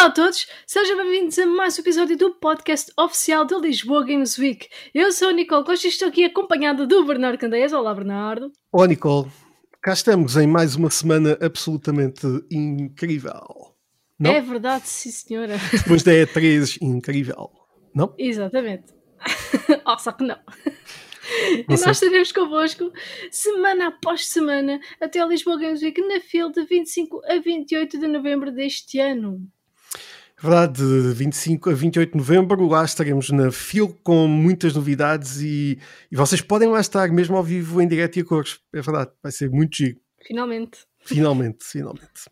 Olá a todos, sejam bem-vindos a mais um episódio do podcast oficial do Lisboa Games Week. Eu sou a Nicole Costa e estou aqui acompanhada do Bernardo Candeias. Olá, Bernardo. Olá, Nicole. Cá estamos em mais uma semana absolutamente incrível. Não? É verdade, sim, senhora. Depois da E3, incrível. Não? Exatamente. oh, só que não. e nós estaremos convosco semana após semana até ao Lisboa Games Week na fila de 25 a 28 de novembro deste ano. Verdade, de 25 a 28 de novembro, lá estaremos na FIL com muitas novidades e, e, vocês podem lá estar, mesmo ao vivo, em direto e a cores. É verdade, vai ser muito giro. Finalmente. Finalmente, finalmente.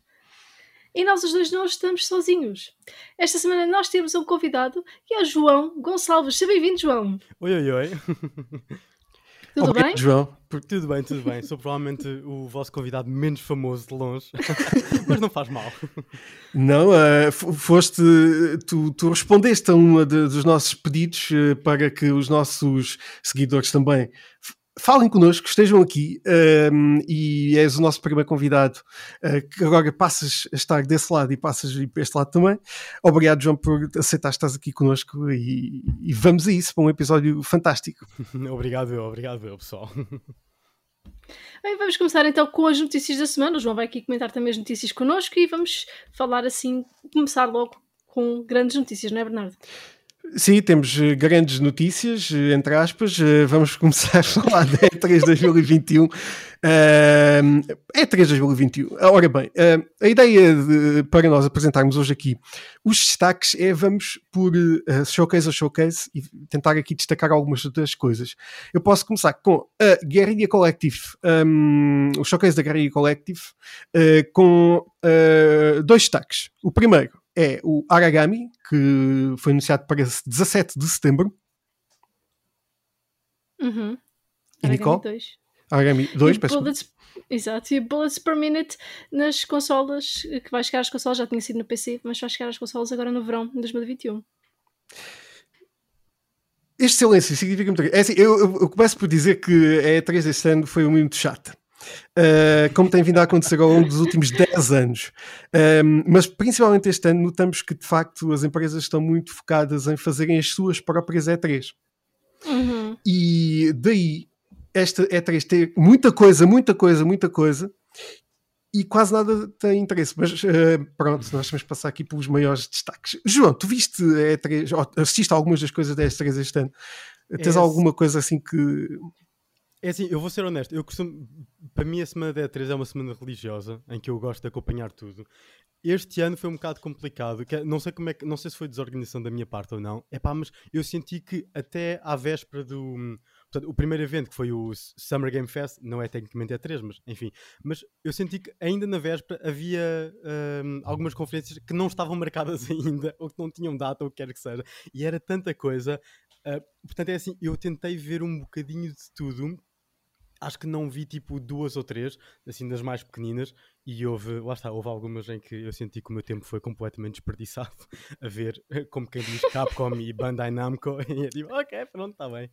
E nós os dois não estamos sozinhos. Esta semana nós temos um convidado que é o João Gonçalves. Seja bem-vindo, João. Oi, oi, oi. Tudo Obrigado, bem? João. Tudo bem, tudo bem. Sou provavelmente o vosso convidado menos famoso de longe, mas não faz mal. Não, uh, foste. Tu, tu, respondeste a um dos nossos pedidos uh, para que os nossos seguidores também falem connosco, estejam aqui um, e és o nosso primeiro convidado uh, que agora passas a estar desse lado e passas a ir para este lado também. Obrigado, João, por aceitar estar aqui connosco e, e vamos a isso para um episódio fantástico. obrigado, eu, obrigado, eu, pessoal. Bem, vamos começar então com as notícias da semana. O João vai aqui comentar também as notícias connosco e vamos falar assim, começar logo com grandes notícias, não é, Bernardo? Sim, temos eh, grandes notícias, eh, entre aspas. Eh, vamos começar a falar da E3 2021. Uh, E3 2021. Ora bem, uh, a ideia de, para nós apresentarmos hoje aqui os destaques é vamos por uh, showcase a showcase e tentar aqui destacar algumas das coisas. Eu posso começar com a Guerrilla Collective, um, o showcase da Guerrilla Collective, uh, com dois destaques. O primeiro é o Aragami, que foi anunciado para 17 de setembro. Uhum. E Nicole? 2. Aragami 2, peço bullets, Exato, e Bullets per Minute nas consolas, que vai chegar às consolas, já tinha sido no PC, mas vai chegar às consolas agora no verão de 2021. Este silêncio significa muito. É assim, eu, eu, começo por dizer que a E3 deste ano foi um minuto chata. Uh, como tem vindo a acontecer ao longo dos últimos 10 anos. Um, mas principalmente este ano notamos que de facto as empresas estão muito focadas em fazerem as suas próprias E3. Uhum. E daí esta E3 ter muita coisa, muita coisa, muita coisa e quase nada tem interesse. Mas uh, pronto, nós vamos passar aqui pelos maiores destaques. João, tu viste a E3, assististe a algumas das coisas da E3 este ano? Tens alguma coisa assim que é assim, eu vou ser honesto, eu costumo. Para mim, a semana da E3 é uma semana religiosa em que eu gosto de acompanhar tudo. Este ano foi um bocado complicado, que é, não sei como é que, não sei se foi desorganização da minha parte ou não. É pá, mas eu senti que até à véspera do. Portanto, o primeiro evento que foi o Summer Game Fest, não é tecnicamente E3, mas enfim. Mas eu senti que ainda na véspera havia um, algumas conferências que não estavam marcadas ainda, ou que não tinham data, ou o que quer que seja. E era tanta coisa. Uh, portanto, é assim, eu tentei ver um bocadinho de tudo acho que não vi tipo duas ou três, assim das mais pequeninas, e houve, lá está, houve algumas em que eu senti que o meu tempo foi completamente desperdiçado a ver, como quem diz Capcom e Bandai Namco, e é tipo, ok, pronto, está bem.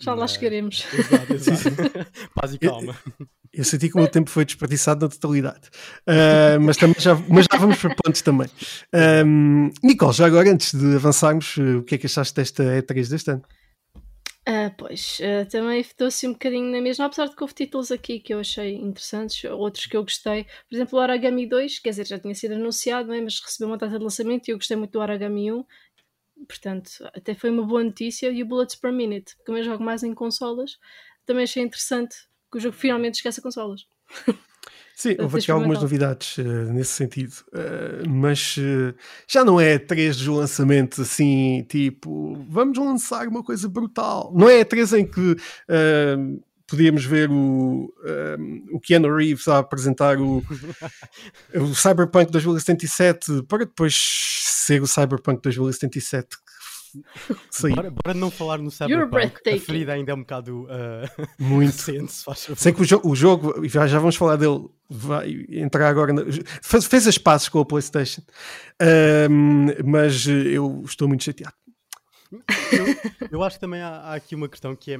Já lá chegaremos. Exato, exato. Paz e calma. Eu, eu, senti que o meu tempo foi desperdiçado na totalidade. Uh, mas, também já, mas já vamos para pontos também. Um, Nicole, já agora, antes de avançarmos, o que é que achaste desta E3 deste ano? Uh, pois, uh, também ficou-se um bocadinho na mesma, apesar de que houve títulos aqui que eu achei interessantes, outros que eu gostei. Por exemplo, o Aragami 2, quer dizer, já tinha sido anunciado, é? mas recebeu uma data de lançamento e eu gostei muito do Aragami 1. Portanto, até foi uma boa notícia. E o Bullets per Minute, que eu jogo mais em consolas, também achei interessante que o jogo finalmente esquece a consolas. Sim, houve aqui algumas novidades uh, nesse sentido, uh, mas uh, já não é três de lançamento assim, tipo, vamos lançar uma coisa brutal. Não é três em que podíamos ver o, o Keanu Reeves a apresentar o, o Cyberpunk 2077 para depois ser o Cyberpunk 2077 Sim. Bora, bora, não falar no Cyberpunk. A ferida ainda é um bocado uh, muito recente, Sei que o, jo o, jogo, já, já vamos falar dele, vai entrar agora. Na, fez, fez as passes com a PlayStation, mas eu estou muito chateado. Eu, eu acho que também há, há, aqui uma questão que é: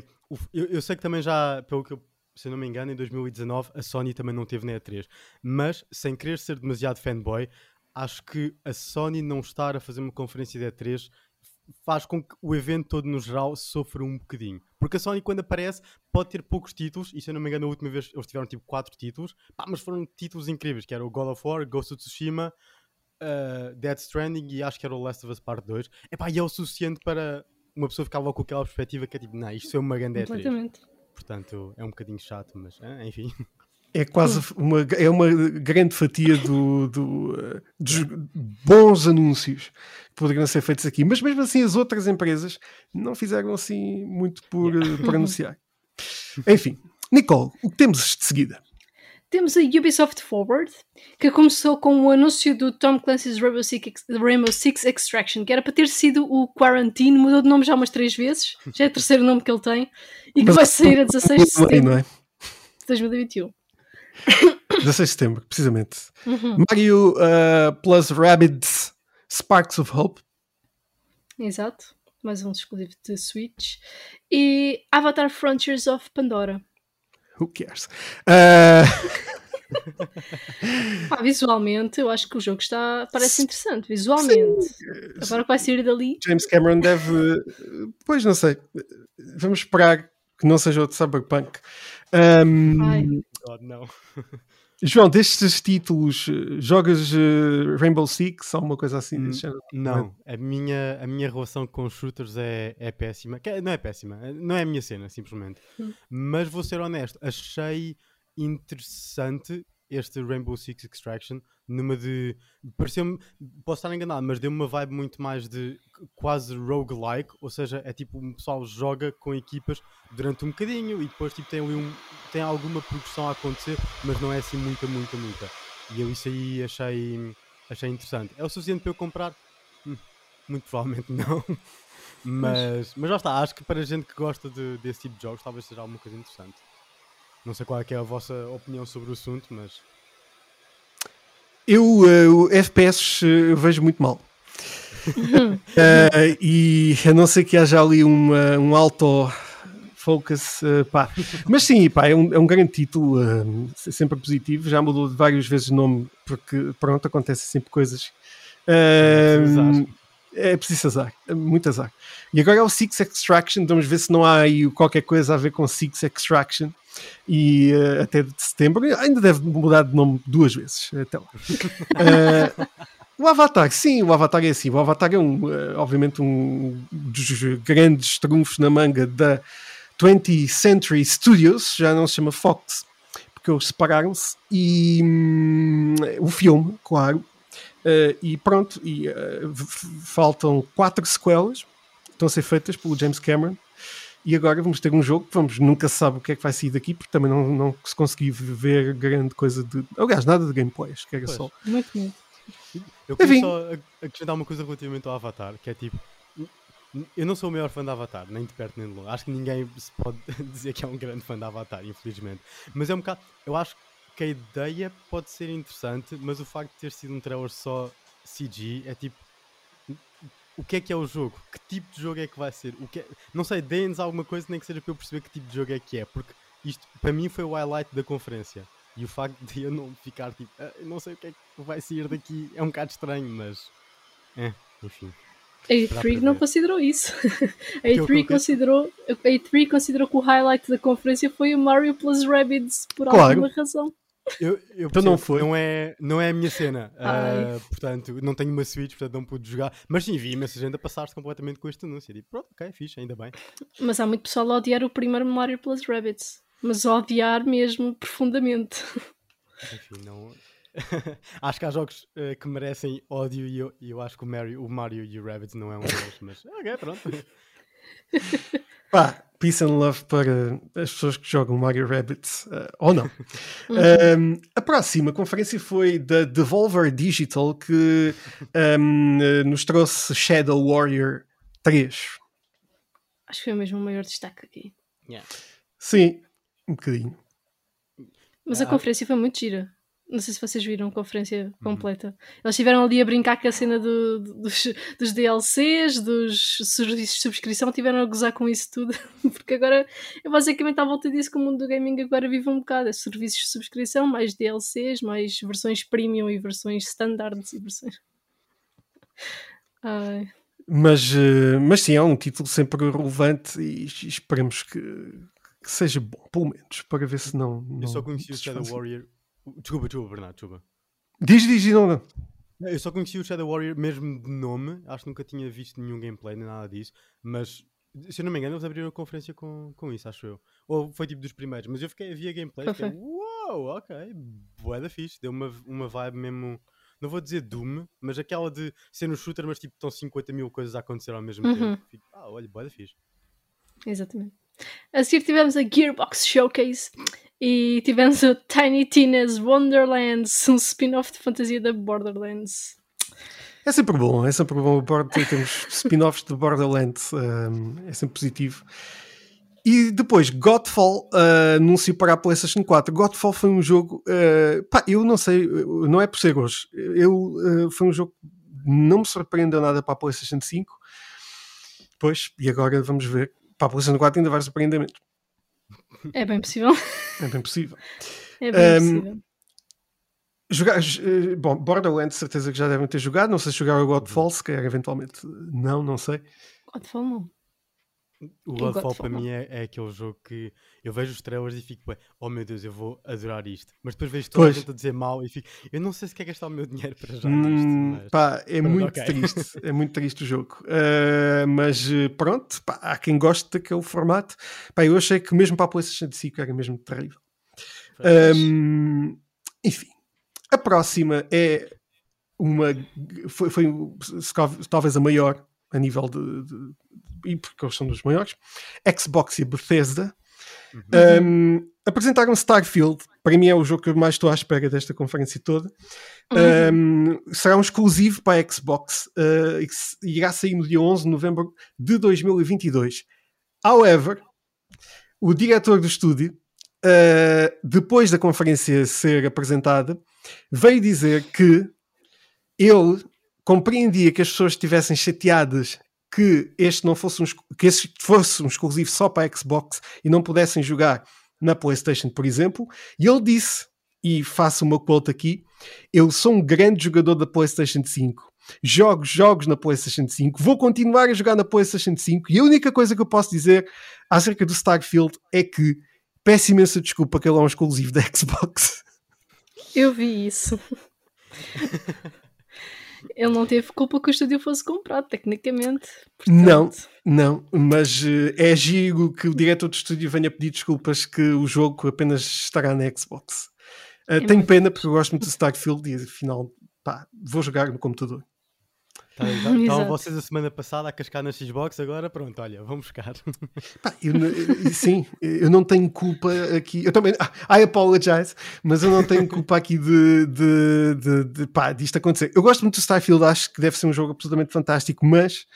eu, eu sei que também já, pelo que eu se eu não me engano, em 2019 a Sony também não teve na E3. Mas, sem querer ser demasiado fanboy, acho que a Sony não estar a fazer uma conferência de E3 faz com que o evento todo no geral sofra um bocadinho. Porque a Sony, quando aparece, pode ter poucos títulos, e se eu não me engano, a última vez eles tiveram tipo 4 títulos, pá, mas foram títulos incríveis, que era o God of War, Ghost of Tsushima, uh, Dead Stranding e acho que era o Last of Us Part 2. Epá, e é o suficiente para uma pessoa ficar logo com aquela perspectiva que é tipo, não, isto é uma grande E3. Completamente. Portanto, é um bocadinho chato, mas ah, enfim. É quase uma, é uma grande fatia do, do, dos bons anúncios que poderiam ser feitos aqui. Mas mesmo assim, as outras empresas não fizeram assim muito por, eh, por anunciar. Enfim, Nicole, o que temos de seguida? Temos a Ubisoft Forward, que começou com o anúncio do Tom Clancy's Rainbow Six, Rainbow Six Extraction, que era para ter sido o Quarantine, mudou de nome já umas três vezes, já é o terceiro nome que ele tem, e que Mas- vai sair a 16 de setembro Não é? de 2021. 16 de setembro, precisamente. Uhum. Mario uh, plus Rabbids Sparks of Hope. Exato, mais um exclusivo de Switch. E Avatar Frontiers of Pandora. Who cares? Uh, visualmente, eu acho que o jogo está, parece interessante, visualmente. Agora que vai sair dali, James Cameron deve. Pois não sei. Vamos esperar que não seja outro Cyberpunk. Um, Ai. God, não. João, destes títulos, eh, jogas eh, Rainbow Six ou uma coisa assim Hum? Não, a minha, a minha relação com shooters é, é péssima. Que- Não é péssima, é- não é a minha cena, simplesmente. Hum. Mas vou ser honesto, achei interessante este Rainbow Six Extraction numa de. Pareceu-me. Posso estar enganado, mas deu-me uma vibe muito mais de quase roguelike, ou seja, é tipo o pessoal joga com equipas durante um bocadinho e depois tipo, tem ali um, tem alguma progressão a acontecer, mas não é assim muita, muita, muita. E eu isso aí achei, achei interessante. É o suficiente para eu comprar? Hum, muito provavelmente não. Mas, mas já está, acho que para gente que gosta de- desse tipo de jogos talvez seja alguma coisa interessante. Não sei qual é, que é a vossa opinião sobre o assunto, mas Eu, eh, o FPS, eh, eu vejo muito mal. Eh, e a não ser que haja ali uma, um auto focus, eh, pá. Mas sim, pá, é um, é um grande título, eh, sempre positivo. Já mudou várias vezes de nome, porque pronto, acontecem sempre coisas. Eh, É preciso azar. é preciso azar, é muito azar. E agora é o Six Extraction, vamos ver se não há aí qualquer coisa a ver com Six Extraction. E eh, até de setembro ainda deve mudar de nome duas vezes até lá. Eh, o Avatar, sim, o Avatar é assim. O Avatar é um, eh, obviamente um dos grandes trunfos na manga da 20th Century Studios, já não se chama Fox, porque eles separaram-se. E hum, o filme, claro. E pronto, e, faltam quatro sequelas, estão a ser feitas pelo James Cameron. E agora vamos ter um jogo que vamos, nunca se sabe o que é que vai sair daqui, porque também não, não se conseguiu ver grande coisa de. Aliás, nada de gameplay, acho que era Pois. só. muito, muito. eu queria Enfim. só ac- acrescentar uma coisa relativamente ao Avatar, que é tipo. Eu não sou o maior fã de Avatar, nem de perto nem de longe. Acho que ninguém se pode dizer que é um grande fã de Avatar, infelizmente. Mas é um bocado. Eu acho que a ideia pode ser interessante, mas o facto de ter sido um trailer só CG é tipo. O que é que é o jogo? Que tipo de jogo é que vai ser? O que é- Não sei, deem-nos alguma coisa, nem que seja para eu perceber que tipo de jogo é que é, porque isto para mim foi o highlight da conferência. E o facto de eu não ficar tipo, "Ah, não sei o que é que vai sair daqui é um bocado estranho, mas. É, enfim. A Esperar E3 para não considerou isso. A que eu E3 coloquei? considerou, a E3 considerou que o highlight da conferência foi o Mario plus Rabbids por Claro. alguma razão. Eu, eu Então não foi. Não é, não é a minha cena. Ah, portanto, não tenho uma Switch, portanto não pude jogar. Mas sim, vi imensa gente a passar-se completamente com este anúncio. E digo, pronto, ok, fixe, ainda bem. Mas há muito pessoal a odiar o primeiro Mario plus Rabbids. Mas a odiar mesmo profundamente. Enfim, não. acho que há jogos eh, que merecem ódio e eu, eu acho que o Mario, o Mario e o Rabbids não é um deles, mas ok, pronto. Pá, peace and love para as pessoas que jogam Mario Rabbits, eh, ou não. Um, a próxima conferência foi da Devolver Digital, que um, eh, nos trouxe Shadow Warrior 3. Acho que foi mesmo o maior destaque aqui. Yeah. Sim, um bocadinho. Mas Ah. a conferência foi muito gira. Não sei se vocês viram a conferência completa. Eles estiveram ali a brincar com a cena do- do- dos, dos DLCs, dos serviços de subscrição, tiveram a gozar com isso tudo. Porque agora é basicamente à volta disso que o mundo do gaming agora vive um bocado. É serviços de subscrição, mais DLCs, mais versões premium e versões standards e versões. Ai. Mas, eh, mas sim, é um título sempre relevante e esperemos que, que seja bom, pelo menos, para ver se não. não Eu só conheci o Shadow. Warrior. Desculpa, desculpa, Bernardo, desculpa. Diz, diz, não, não. Eu só conheci o Shadow Warrior mesmo de nome, acho que nunca tinha visto nenhum gameplay nem nada disso, mas se eu não me engano, eles abriram a conferência com, com isso, acho eu. Ou foi tipo dos primeiros, mas eu fiquei, via gameplay e fiquei, uau, ok, bué da fixe, deu uma, uma vibe mesmo, não vou dizer Doom, mas aquela de ser no shooter, mas tipo estão 50 mil coisas a acontecer ao mesmo Uhum. tempo. Fico, ah, olha, bué da fixe. Exatamente. A seguir tivemos a Gearbox Showcase e tivemos o Tiny Tina's Wonderlands, um spin-off de fantasia da Borderlands. É sempre bom, é sempre bom. Temos spin-offs de Borderlands, um, é sempre positivo. E depois, Godfall uh, anúncio para a PlayStation 4. Godfall foi um jogo, uh, pá, eu não sei, não é por ser hoje. Eu, uh, foi um jogo que não me surpreendeu nada para a PlayStation 5. Pois, e agora vamos ver. Para a PlayStation 4 ainda vai surpreender menos. É bem possível. É bem possível. É bem Um, possível. Jogar, eh, bom, Borderlands, certeza que já devem ter jogado. Não sei se jogaram o Godfall, se calhar eventualmente não, não sei. Godfall não. O Godfall para mim é, é aquele jogo que eu vejo os trailers e fico, "Ué, oh meu Deus, eu vou adorar isto. Mas depois vejo toda Pois. a gente a dizer mal e fico, eu não sei se quer gastar o meu dinheiro para já Hum, nisto. Pá, é Pronto, muito ok. triste, é muito triste o jogo. Uh, mas uh, pronto, pá, há quem goste daquele formato. Pá, eu achei que mesmo para a PlayStation 5 era mesmo terrível. Um, enfim, a próxima é uma. Foi, foi talvez a maior a nível de. de- e porque eles são dos maiores. Xbox e Bethesda. Um, apresentaram Starfield, para mim é o jogo que eu mais estou à espera desta conferência toda. Um, será um exclusivo para a Xbox uh, e que se- irá sair no dia 11 de novembro de 2022. However, o diretor do estúdio, uh, depois da conferência ser apresentada, veio dizer que ele compreendia que as pessoas estivessem chateadas que este não fosse um, que este fosse um exclusivo só para a Xbox e não pudessem jogar na PlayStation, por exemplo, e ele disse, e faço uma quote aqui, eu sou um grande jogador da PlayStation 5. Jogo jogos na PlayStation 5, vou continuar a jogar na PlayStation 5 e a única coisa que eu posso dizer acerca do Starfield é que peço imensa desculpa que ele é um exclusivo da Xbox. Eu vi isso. Ele não teve culpa que o estúdio fosse comprado, tecnicamente. Não, Portanto, não, mas eh, é giro que o diretor do estúdio venha pedir desculpas que o jogo apenas estará na Xbox. Eh, tenho muito pena porque eu gosto muito do Starfield e afinal, pá, vou jogar no computador. Tá, Estavam Exato. vocês a semana passada a cascar na Xbox, agora pronto, olha, vamos buscar. Pá, eu sim, eu não tenho culpa aqui. Eu também, ah, I apologize, mas eu não tenho culpa aqui de, de, de, de pá, disto acontecer. Eu gosto muito do Starfield, acho que deve ser um jogo absolutamente fantástico, mas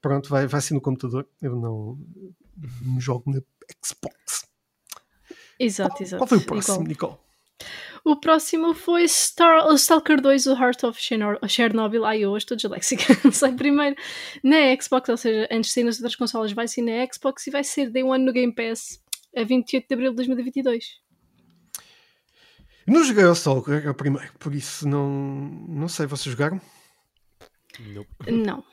pronto, vai, vai ser no computador. Eu não, não jogo na Xbox. exato, exato. Qual foi o próximo, Igual. Nicole? O próximo foi Star, o Stalker 2, o Heart of Cherno- Chernobyl. Ai, eu hoje estou disléxica. Sai primeiro na Xbox, ou seja, antes de sair nas outras consolas, vai ser na Xbox e vai ser Day One no Game Pass a 28 de abril de 2022. Não joguei ao Stalker, é o primeiro, por isso não, não sei, vocês jogaram? Nope. Não.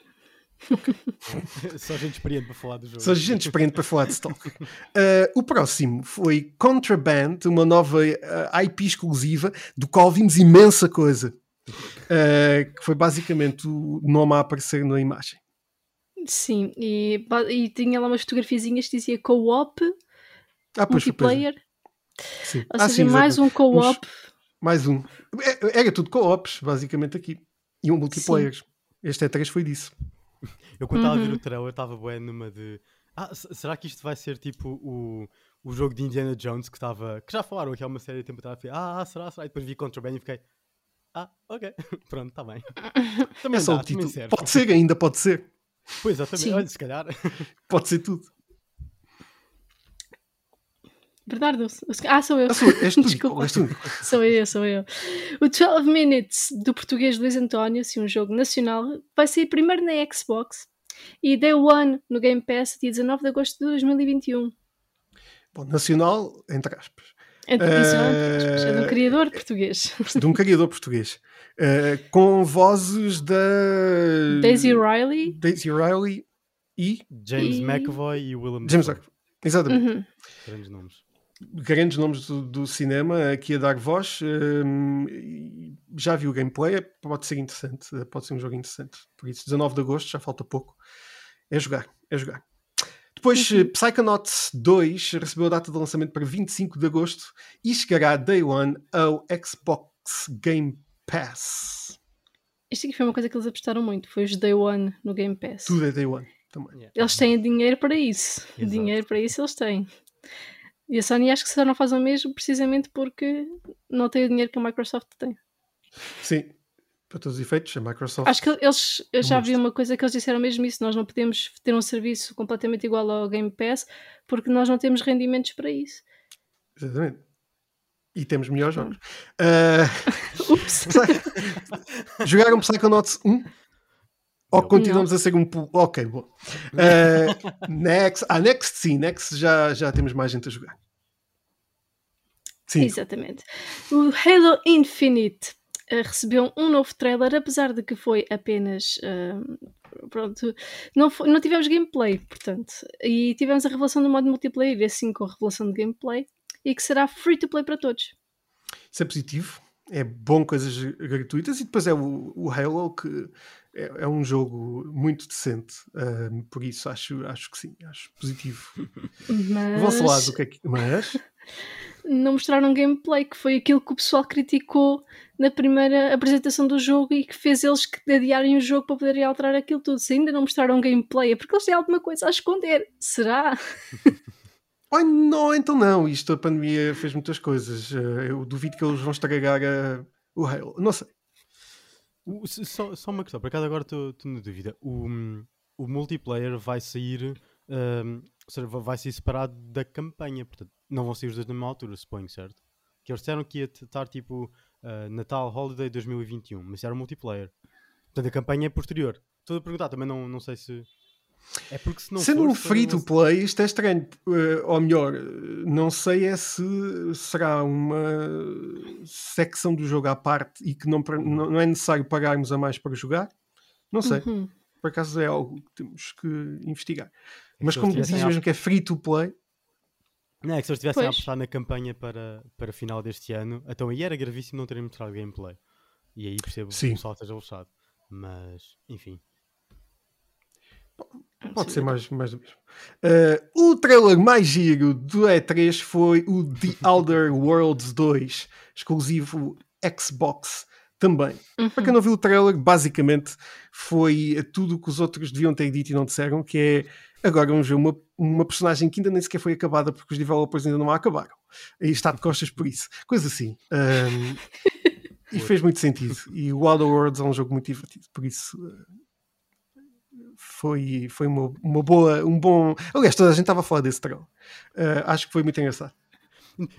Só gente experiente para falar do jogo. Só gente experiente para falar de Stalker. Uh, o próximo foi Contraband, uma nova uh, IP exclusiva, do qual vimos imensa coisa. Uh, que foi basicamente o nome a aparecer na imagem. Sim, e, e tinha lá umas fotografiazinhas que dizia co-op, Ah, multiplayer. Sim. Ou Ah, seja, sim, mais um co-op. Mais um. É- Era tudo co-ops, basicamente aqui. E um multiplayer. Este E3 foi disso. Eu quando estava a ver Uhum. o trailer estava bué numa de. Ah, será que isto vai ser tipo o, o jogo de Indiana Jones que estava. que já falaram que é uma série de tempo atrás? Fiquei, Ah, será, será? E depois vi Contraband e fiquei. Ah, ok, pronto, está bem. Também É só dá, o título. Pode ser, ainda pode ser. Pois, exatamente. Sim. Olha, se calhar. Pode ser tudo. Bernardo, ah, sou eu. Ah, sou, és tu, Desculpa. és tu. Sou eu, sou eu. O 12 Minutes do português Luís António, assim, um jogo nacional, vai sair primeiro na Xbox e Day One no Game Pass, dia 19 de agosto de 2021. Bom, nacional, entre aspas. Entre Eh, isso, é de um criador português. De um criador português. Eh, com vozes da. Daisy Riley. Daisy Riley e. James E- McAvoy e Willem James. Duck. Exatamente. Uhum. Grandes nomes. Grandes nomes do, do cinema aqui a dar voz. e já vi o gameplay, pode ser interessante. Pode ser um jogo interessante. Por isso, 19 de agosto, já falta pouco. É jogar, é jogar. Depois, Uhum. Psychonauts 2 recebeu a data de lançamento para 25 de agosto e chegará Day One ao Xbox Game Pass. Isto aqui foi uma coisa que eles apostaram muito, foi os Day One no Game Pass. Tudo é Day One também. Yeah. Eles têm dinheiro para isso. Exato. Dinheiro para isso eles têm. E a Sony acho que só não faz o mesmo precisamente porque não tem o dinheiro que a Microsoft tem. Sim, para todos os efeitos, a Microsoft. Acho que eles, eu já vi Monstro. uma coisa que eles disseram mesmo isso, nós não podemos ter um serviço completamente igual ao Game Pass porque nós não temos rendimentos para isso. Exatamente. E temos melhores jogos. Ah, Ups! jogaram Psychonauts 1? Ou Não. continuamos a ser um. Ok, bom. Ah, next. Ah, Next sim, Next já, já temos mais gente a jogar. Sim, Exatamente. O Halo Infinite eh, recebeu um novo trailer, apesar de que foi apenas. ahm, pronto, não, foi- não tivemos gameplay, portanto. E tivemos a revelação do modo multiplayer, assim com a revelação de gameplay, e que será free to play para todos. isso é positivo. É bom coisas gratuitas e depois é o, o Halo que é, é um jogo muito decente. Por isso acho, acho que sim, acho positivo. Mas Vou falar do que é que. Mas. não mostraram gameplay, que foi aquilo que o pessoal criticou na primeira apresentação do jogo e que fez eles que adiarem o jogo para poderem alterar aquilo tudo. Se ainda não mostraram gameplay, é porque eles têm alguma coisa a esconder. Será? Ai, não, então não. Isto, a pandemia fez muitas coisas. Eh, Eu duvido que eles vão estragar a- o Halo. Não sei. Só, só uma questão, por acaso agora estou na dúvida. O, o multiplayer vai sair, ou seja, va- vai ser separado da campanha, portanto, não vão sair os dois na mesma altura, suponho, certo? Que eles disseram que ia estar tipo ah, Natal Holiday 2021, mas era multiplayer. Portanto, a campanha é posterior. Estou a perguntar, também não, não sei se. É porque se não Sendo for, um free to play, isto é estranho. Eh, ou melhor, eh, não sei é se será uma secção do jogo à parte e que não, não é necessário pagarmos a mais para jogar. Não sei. Uhum. Por acaso é algo que temos que investigar. É que Mas se como eles diz tivessem mesmo que é free to play, Não, é que se eles estivessem a Pois. apostar na campanha para, para final deste ano, então aí era gravíssimo não terem mostrado gameplay. E aí percebo que Sim. o pessoal esteja lixado. Mas, enfim. Pode ser mais, mais do mesmo. Eh, o trailer mais giro do E3 foi o The Outer Worlds 2, exclusivo Xbox também. Uhum. Para quem não viu o trailer, basicamente foi tudo o que os outros deviam ter dito e não disseram, que é agora vamos ver uma, uma personagem que ainda nem sequer foi acabada porque os developers ainda não a acabaram. E está de costas por isso. Coisa assim. Ahm, e fez muito sentido. E o Outer Worlds é um jogo muito divertido. Por isso eh, foi, foi uma, uma boa, um bom. Aliás, toda a gente estava a falar desse trailer. Eh, acho que foi muito engraçado.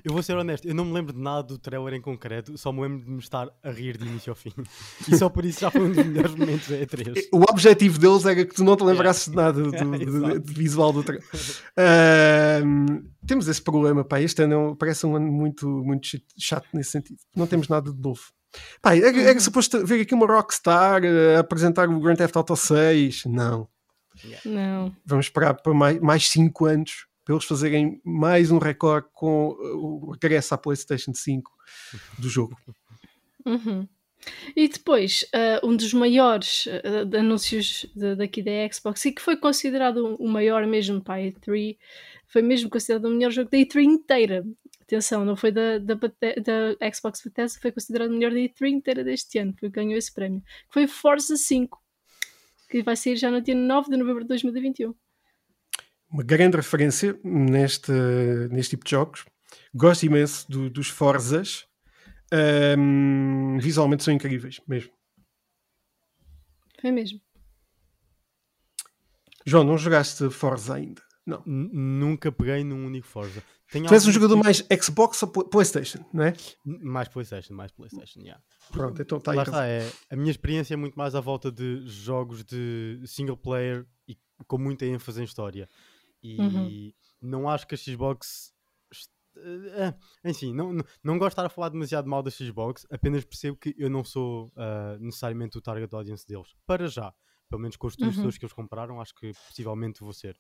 Eu vou ser honesto, eu não me lembro de nada do trailer em concreto, só me lembro de me estar a rir de início ao fim. E só por isso já foi um dos melhores momentos da E3. O objetivo deles era que tu não te lembrasses de nada do, do- do visual do trailer. Ahm, temos esse problema, pá. Este ano é parece um ano muito, muito chato nesse sentido. Não temos nada de novo. Pá, era, era Uhum. suposto ver aqui uma Rockstar a apresentar o Grand Theft Auto 6. Não. Não. Vamos esperar para mais, mais 5 anos para eles fazerem mais um recorde com uh, o regresso à PlayStation 5 do jogo. Uhum. E depois, ah, um dos maiores de anúncios de- daqui da Xbox, e que foi considerado o maior mesmo para a E3, foi mesmo considerado o melhor jogo da E3 inteira. Atenção, não foi da, da, da Xbox Bethesda, foi considerado o melhor da E3 inteira deste ano, que ganhou esse prémio. Que foi Forza 5, que vai sair já no dia 9 de novembro de 2021. Uma grande referência neste, neste tipo de jogos. Gosto imenso do- dos Forzas. Ahm, visualmente são incríveis mesmo. Foi mesmo. João, não jogaste Forza ainda? Não. N- Nunca peguei num único Forza. Tenho Tu és um jogador tipos- mais Xbox ou Pl- PlayStation, não é? Mais PlayStation, mais PlayStation, yeah. Pronto, então está aí. Então. está, é, a minha experiência é muito mais à volta de jogos de single player e com muita ênfase em história. E Uhum. não acho que a Xbox. eh, eh, enfim, não, não, não gosto de estar a falar demasiado mal da Xbox, apenas percebo que eu não sou ah, necessariamente o target audience deles. Para já. Pelo menos com os Uhum. que eles compraram, acho que possivelmente vou ser.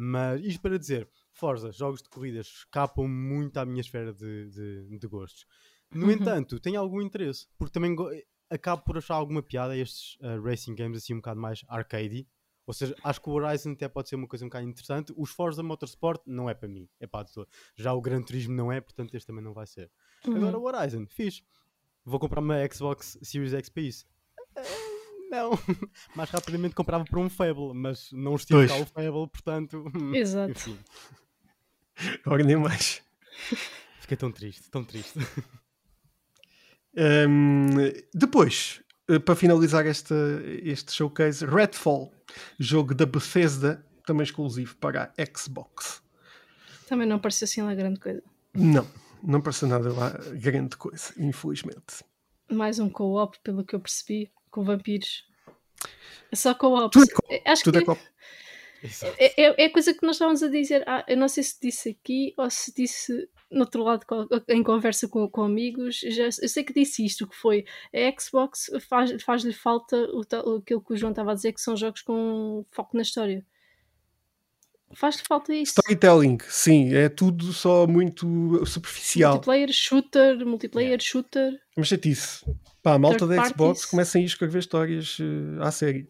Mas isto para dizer, Forza, jogos de corridas escapam muito à minha esfera de, de, de gostos. No Uhum. entanto, tenho algum interesse, porque também go- acabo por achar alguma piada estes ah, racing games assim um bocado mais arcade. Ou seja, acho que o Horizon até pode ser uma coisa um bocado interessante. Os Forza Motorsport não é para mim, é para a pessoa. Já o Gran Turismo não é, portanto este também não vai ser. Agora Uhum. o Horizon, fiz. Vou comprar uma Xbox Series X para isso. Não, mais rapidamente comprava para um Fable, mas não estive cá o Fable, portanto. hum, Exato. Enfim, Agora nem mais. fiquei tão triste, tão triste. Hum, depois, eh, para finalizar esta, este showcase, Redfall, jogo da Bethesda, também exclusivo para a Xbox. Também não pareceu assim lá grande coisa. Não, não parece nada lá grande coisa, infelizmente. Mais um co-op, pelo que eu percebi, com vampiros. É só co-op. Tudo é É, Acho Tudo que é é, é, é a coisa que nós estávamos a dizer. Ah, eu não sei se disse aqui ou se disse no outro lado em conversa com, com amigos. Já, eu sei que disse isto, que foi a Xbox faz- faz-lhe falta o, aquilo que o João estava a dizer, que são jogos com foco na história. Faz-lhe falta isso. Storytelling, sim, é tudo só muito superficial. Multiplayer shooter, multiplayer shooter. Mas chatice. Pá, a malta da. Xbox começa a escrever histórias eh, à série.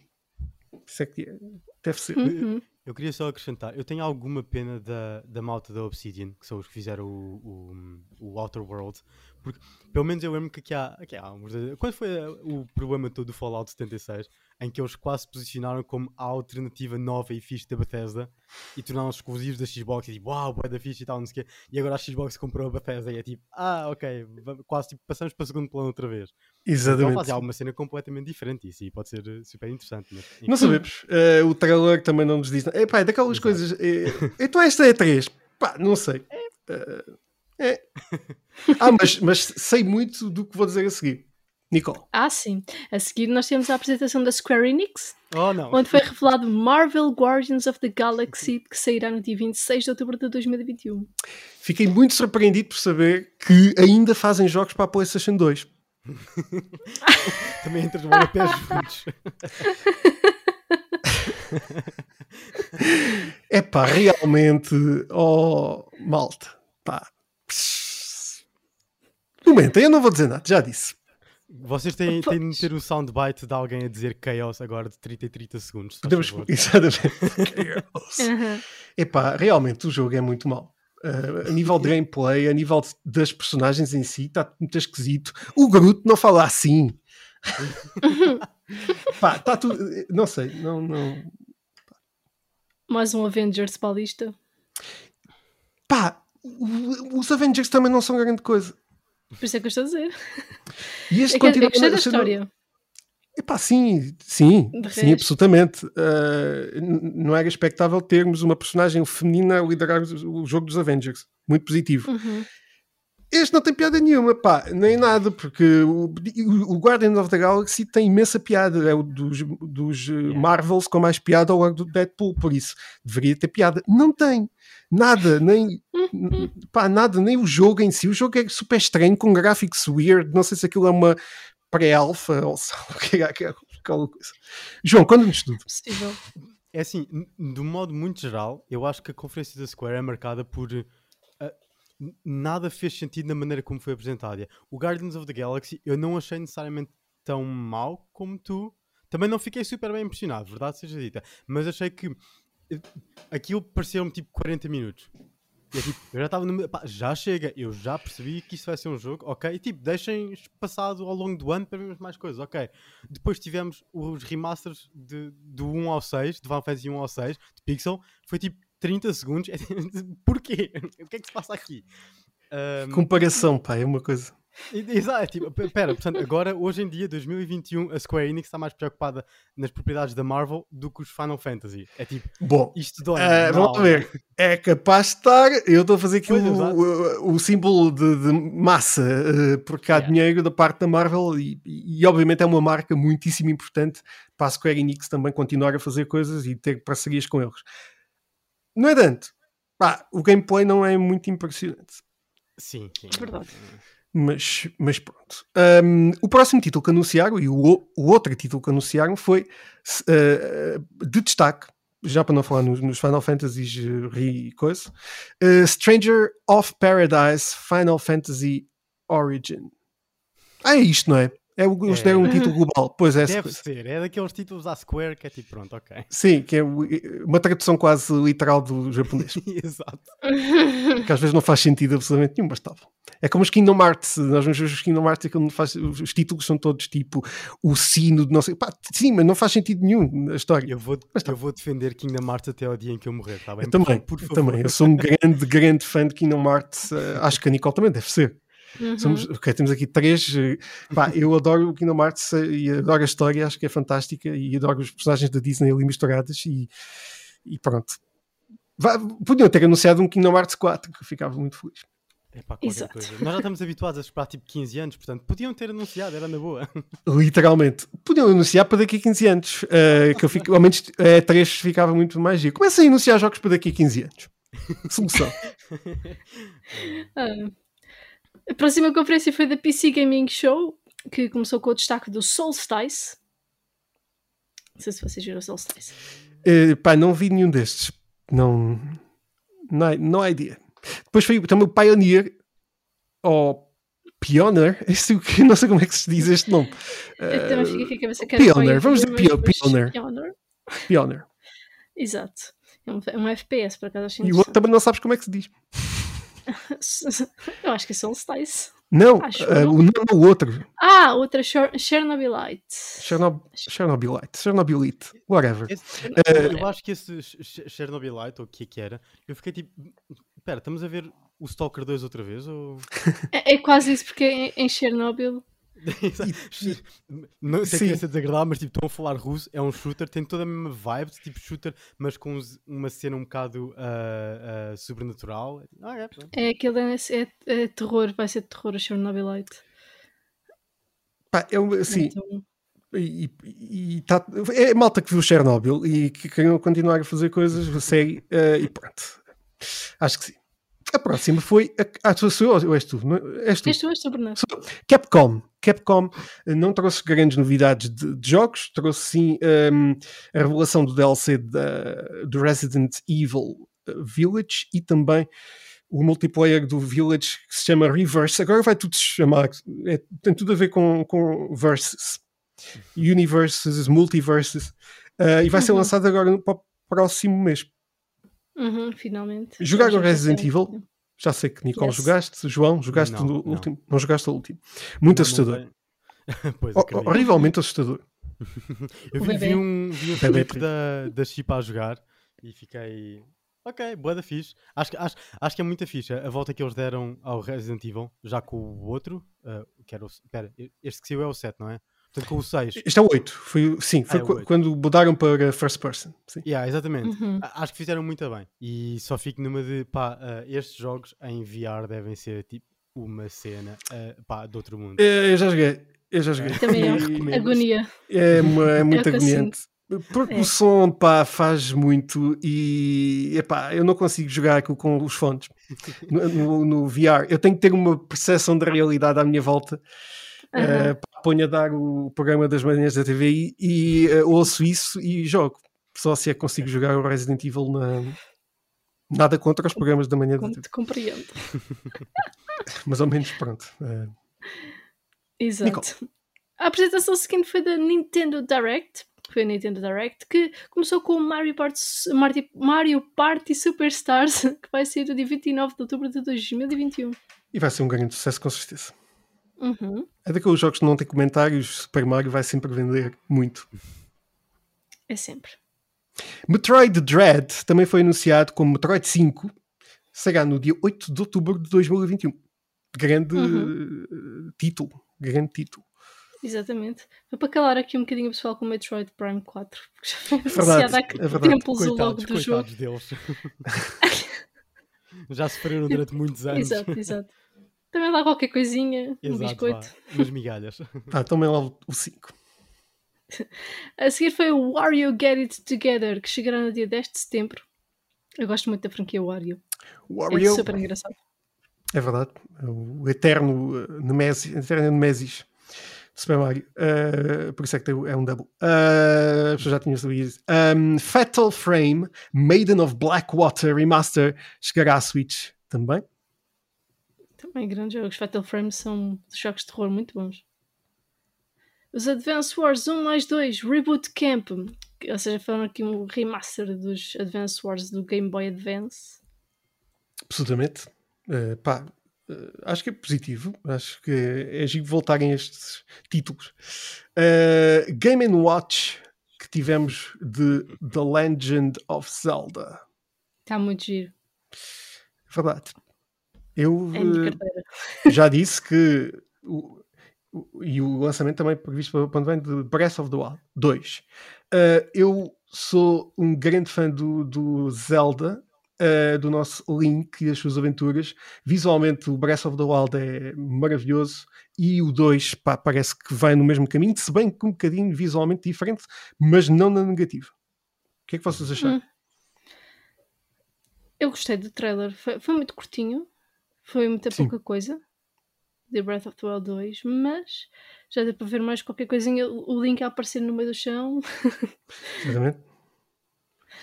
Isso é que é. deve ser. Uhum. Eu queria só acrescentar, eu tenho alguma pena da, da malta da Obsidian, que são os que fizeram o, o, o Outer World, porque pelo menos eu lembro que aqui há, aqui há uns- quando foi eh, o problema todo do Fallout 76, em que eles quase se posicionaram como a alternativa nova e fixe da Bethesda e tornaram-se exclusivos da Xbox e tipo, uau, boa da fixe e tal, não sei o quê, e agora a Xbox comprou a Bethesda e é tipo, ah, ok, quase tipo, passamos para o segundo plano outra vez. Então Exatamente. fazem alguma cena completamente diferente isso e pode ser eh, super interessante. Mas. Não sabemos. Eh, o trailer também não nos diz. nada. É, é daquelas Exato. coisas. eh, então esta é 3. Pá, não sei. Eh, é. Ah, mas, mas sei muito do que vou dizer a seguir. Nicole. Ah, sim. A seguir nós temos a apresentação da Square Enix, Oh não! onde foi revelado Marvel Guardians of the Galaxy, que sairá no dia 26 de outubro de 2021. Fiquei muito surpreendido por saber que ainda fazem jogos para a PlayStation 2. Também entre os pés juntos. É pá, realmente. Oh, malta. Pá. Momento, eu não vou dizer nada, já disse. Vocês têm, têm de ter um soundbite de alguém a dizer chaos agora de 30 e 30 segundos. se Podemos. favor. Exatamente. Aham. Epá, realmente o jogo é muito mau. Uh, a nível de gameplay, a nível de- das personagens em si, está muito esquisito. O Groot não fala assim. Pá, está tudo. Não sei, não. não... Mais um Avengers para a lista. Pá, o- os Avengers também não são grande coisa. Por isso é que eu estou a dizer. E este É eu continua gostei da a ser- história. Epá, sim, sim, sim, absolutamente. Uh, não era expectável termos uma personagem feminina a liderar o jogo dos Avengers. Muito positivo. Uhum. Este não tem piada nenhuma, pá, nem nada, porque o, o Guardian of the Galaxy tem imensa piada. É o dos, dos uh, Marvels com mais piada ao lado do Deadpool, por isso deveria ter piada. Não tem nada, nem pá, nada, nem o jogo em si. O jogo é super estranho, com gráficos weird. Não sei se aquilo é uma pré-alpha ou se- o que é aquela coisa. João, conta-nos tudo. Possível. É assim, de um modo muito geral, eu acho que a conferência da Square é marcada por. n- nada fez sentido na maneira como foi apresentada. O Guardians of the Galaxy eu não achei necessariamente tão mau como tu. Também não fiquei super bem impressionado, verdade seja dita. Mas achei que eh, aquilo pareceu-me tipo 40 minutos. E é tipo, eu já estava no. pá, já chega, eu já percebi que isso vai ser um jogo, ok? E tipo, deixem passado ao longo do ano para vermos mais coisas, ok? Depois tivemos os remasters de, do 1 ao 6, de Final Fantasy 1 ao 6, de Pixel, foi tipo 30 segundos. Porquê? O que é que se passa aqui? Ahm, Comparação, pá, é uma coisa. Exato, é tipo, pera, portanto, agora, hoje em dia, 2021, a Square Enix está mais preocupada nas propriedades da Marvel do que os Final Fantasy. É tipo, Bom, isto dói. ah, vamos ver. É capaz de estar. Eu estou a fazer aqui Pois, o, o, o símbolo de, de massa, eh, porque há Yeah. dinheiro da parte da Marvel e, e, obviamente é uma marca muitíssimo importante para a Square Enix também continuar a fazer coisas e ter parcerias com eles. No entanto, pá, o gameplay não é muito impressionante. Sim, sim. Verdade. Mas, mas pronto. Um, o próximo título que anunciaram, e o, o- outro título que anunciaram, foi uh, de destaque, já para não falar nos, nos Final Fantasies uh, e coisa, uh, Stranger of Paradise Final Fantasy Origin. Ah, é isto, não é? É o, eles É. deram um título global. Pois é, Deve ser, é daqueles títulos à Square que é tipo, pronto, ok. Sim, que é uma tradução quase literal do japonês. Exato. que às vezes não faz sentido absolutamente nenhum, mas estava. É como os Kingdom Hearts, nós vamos ver os Kingdom Hearts, aquilo não faz, os títulos são todos tipo o sino de não sei, pá, sim, mas não faz sentido nenhum na história. Eu vou, Mas tá. eu vou defender Kingdom Hearts até ao dia em que eu morrer, tá bem? Eu também, por, por eu também, eu sou um grande, grande fã de Kingdom Hearts, eh, acho que a Nicole também deve ser. Uhum. Somos, ok, temos aqui três, eh, pá, eu adoro o Kingdom Hearts eh, e adoro a história, acho que é fantástica e adoro os personagens da Disney ali misturados e, e pronto. Vá, podiam ter anunciado um Kingdom Hearts 4, que eu ficava muito feliz. Pá, qualquer Exato. coisa. Nós já estamos habituados a esperar tipo 15 anos, portanto, podiam ter anunciado, era na boa. Literalmente. Podiam anunciar para daqui a 15 anos. eh, que eu fico, ao menos é, 3 ficava muito mais giro. Comecem a anunciar jogos para daqui a 15 anos. Solução. Ah, a próxima conferência foi da PC Gaming Show, que começou com o destaque do Solstice. Não sei se vocês viram o Solstice. Eh, pá, não vi nenhum destes. Não. Não, não há ideia. Depois foi também o Pioneer. Ou Pioneer. Este, o que- não sei como é que se diz este nome. Eu também Eh, fiquei com a cabeça que era Pioneer, vamos dizer Pioneer, Pio- Pioneer. Pioneer. Pioneer. Exato. É um, é um FPS, por acaso achei E o outro também não sabes como é que se diz. Eu acho que é Solstice. Não, Acho eh, eu. o, não, o outro. Ah, outra Cher- Chernobylite. Chernob Chernobylite. Chernobylite. Whatever. Esse- Eh, eu acho que esse Ch- Ch- Chernobylite, ou o que é que era, eu fiquei tipo, espera, estamos a ver o Stalker 2 outra vez? Ou... É, é quase isso, porque em, em Não sei que ser desagradável, mas tipo, estão a falar russo, é um shooter, tem toda a mesma vibe, de tipo shooter, mas com uma cena um bocado ah, ah, sobrenatural. Ah, é. É aquele é, é, é terror, vai ser terror a Chernobylite. Pá, eu, assim, Então, e, e- e tá- é malta que viu Chernobyl e que queriam continuar a fazer coisas, série, eh, e pronto. Acho que sim. A próxima foi. A, ah, sou eu ou és tu? Não? És tu. és Bruno. Sou eu. Capcom. Capcom eh, não trouxe grandes novidades de, de jogos, trouxe sim ehm, a revelação do DLC da- do Resident Evil eh, Village e também o multiplayer do Village que se chama Reverse. Agora vai tudo se chamar, é- tem tudo a ver com, com versus, universes, multiverses, eh, e vai ser Uhum. lançado agora no para o próximo mês. Uhum, finalmente. Jogaram Vamos ver Resident Evil? Já sei que Nicole Yes. jogaste, João, jogaste Não, no não. último, não jogaste o último. Muito Não- assustador. pois, horrivelmente assustador. Eu vi, vi um, vi um clipe da, da Chipa a jogar e fiquei. Ok, boa da fixe. Acho, que- acho, acho que é muito fixe a volta que eles deram ao Resident Evil, já com o outro, ah, que era o. Espera, este que saiu é o 7, não é? Portanto, com o 6. Este é o 8. Foi, sim, foi Ah, é quando mudaram para first person. Sim. Yeah, exatamente. Uhum. Acho que fizeram muito bem. E só fico numa de, pá, ah, estes jogos em VR devem ser tipo uma cena, ah, pá, de outro mundo. Eh, Eu já joguei. Eu já joguei. Também é agonia. É, uma- é muito eu agoniante. Porque É. o som, pá, faz muito e, epá, eu não consigo jogar aquilo com os fones no, no- no VR. Eu tenho que ter uma percepção da realidade à minha volta. Eh, pá, ponho a dar o programa das manhãs da TV e, eh, ouço isso e jogo. Só se é que consigo jogar o Resident Evil na... Nada contra os programas da manhã da Como TV. te compreendo. Mas ao menos pronto. eh, Exato. A apresentação seguinte foi da Nintendo Direct. Foi a Nintendo Direct que começou com o Mario Party, Mario, Mario Party Superstars, que vai sair no dia 29 de outubro de 2021. e vai ser um grande sucesso com certeza. Uhum. É daqueles jogos que não têm comentários, Super Mario vai sempre vender muito. É sempre. Metroid Dread também foi anunciado como Metroid 5. Será no dia 8 de outubro de 2021. grande Uhum. uh, título. Grande título. Exatamente. Foi para calar aqui um bocadinho o pessoal com o Metroid Prime 4. Porque já foi verdade, anunciado há é que verdade. tempos o logo do jogo. Já sofreram durante muitos anos. Exato, exato. Também dá qualquer coisinha, um Exato, biscoito. vá, umas migalhas. Ah, tomem lá o 5. A seguir foi o Wario Get It Together, que chegará no dia 10 de setembro. Eu gosto muito da franquia Wario. É Wario. super engraçado. É verdade. O eterno uh, Nemesis, eterno Nemesis de Super Mario. Uh, por isso é que é um double. Uh, as pessoas já tinham sabido isso. Um, Fatal Frame, Maiden of Blackwater Remaster, chegará à Switch também. Também grandes jogos. Fatal Frame são jogos de terror muito bons. Os Advance Wars 1 mais 2 Reboot Camp. Ou seja, foram aqui um remaster dos Advance Wars do Game Boy Advance. Absolutamente. Uh, pá, uh, acho que é positivo. Acho que é giro voltarem estes títulos. Uh, Game Watch que tivemos de The Legend of Zelda. Está muito giro. É verdade. Eu É carteira. já disse que o, o- e o lançamento também previsto para quando vem de Breath of the Wild 2. Uh, eu sou um grande fã do, do Zelda, uh, do nosso Link e as suas aventuras. Visualmente, o Breath of the Wild é maravilhoso e o 2 pá, parece que vai no mesmo caminho, se bem que um bocadinho visualmente diferente, mas não na negativa. O que é que vocês acharam? Hum. Eu gostei do trailer. Foi, foi muito curtinho. Foi muita Sim. pouca coisa. De Breath of the Wild 2. Mas já deu para ver mais qualquer coisinha. O Link a aparecer no meio do chão. Exatamente.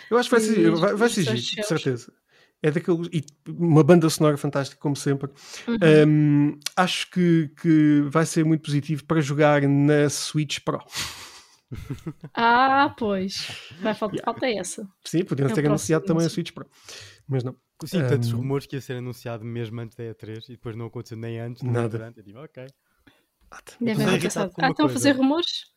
Eu acho que vai ser, vai, vai céus. certeza. É daqueles. E uma banda sonora fantástica, como sempre. Uhum. Um, acho que, que vai ser muito positivo para jogar na Switch Pro. Ah, pois. Vai falta, falta essa. Sim, podiam É ter anunciado também a. Switch Pro. Mas não. Sim, tantos Um, rumores que ia ser anunciado mesmo antes da E3 e depois não aconteceu nem antes, nem Nada. durante. Eu digo, ok. Devem ter pensado. Ah, estão a fazer rumores?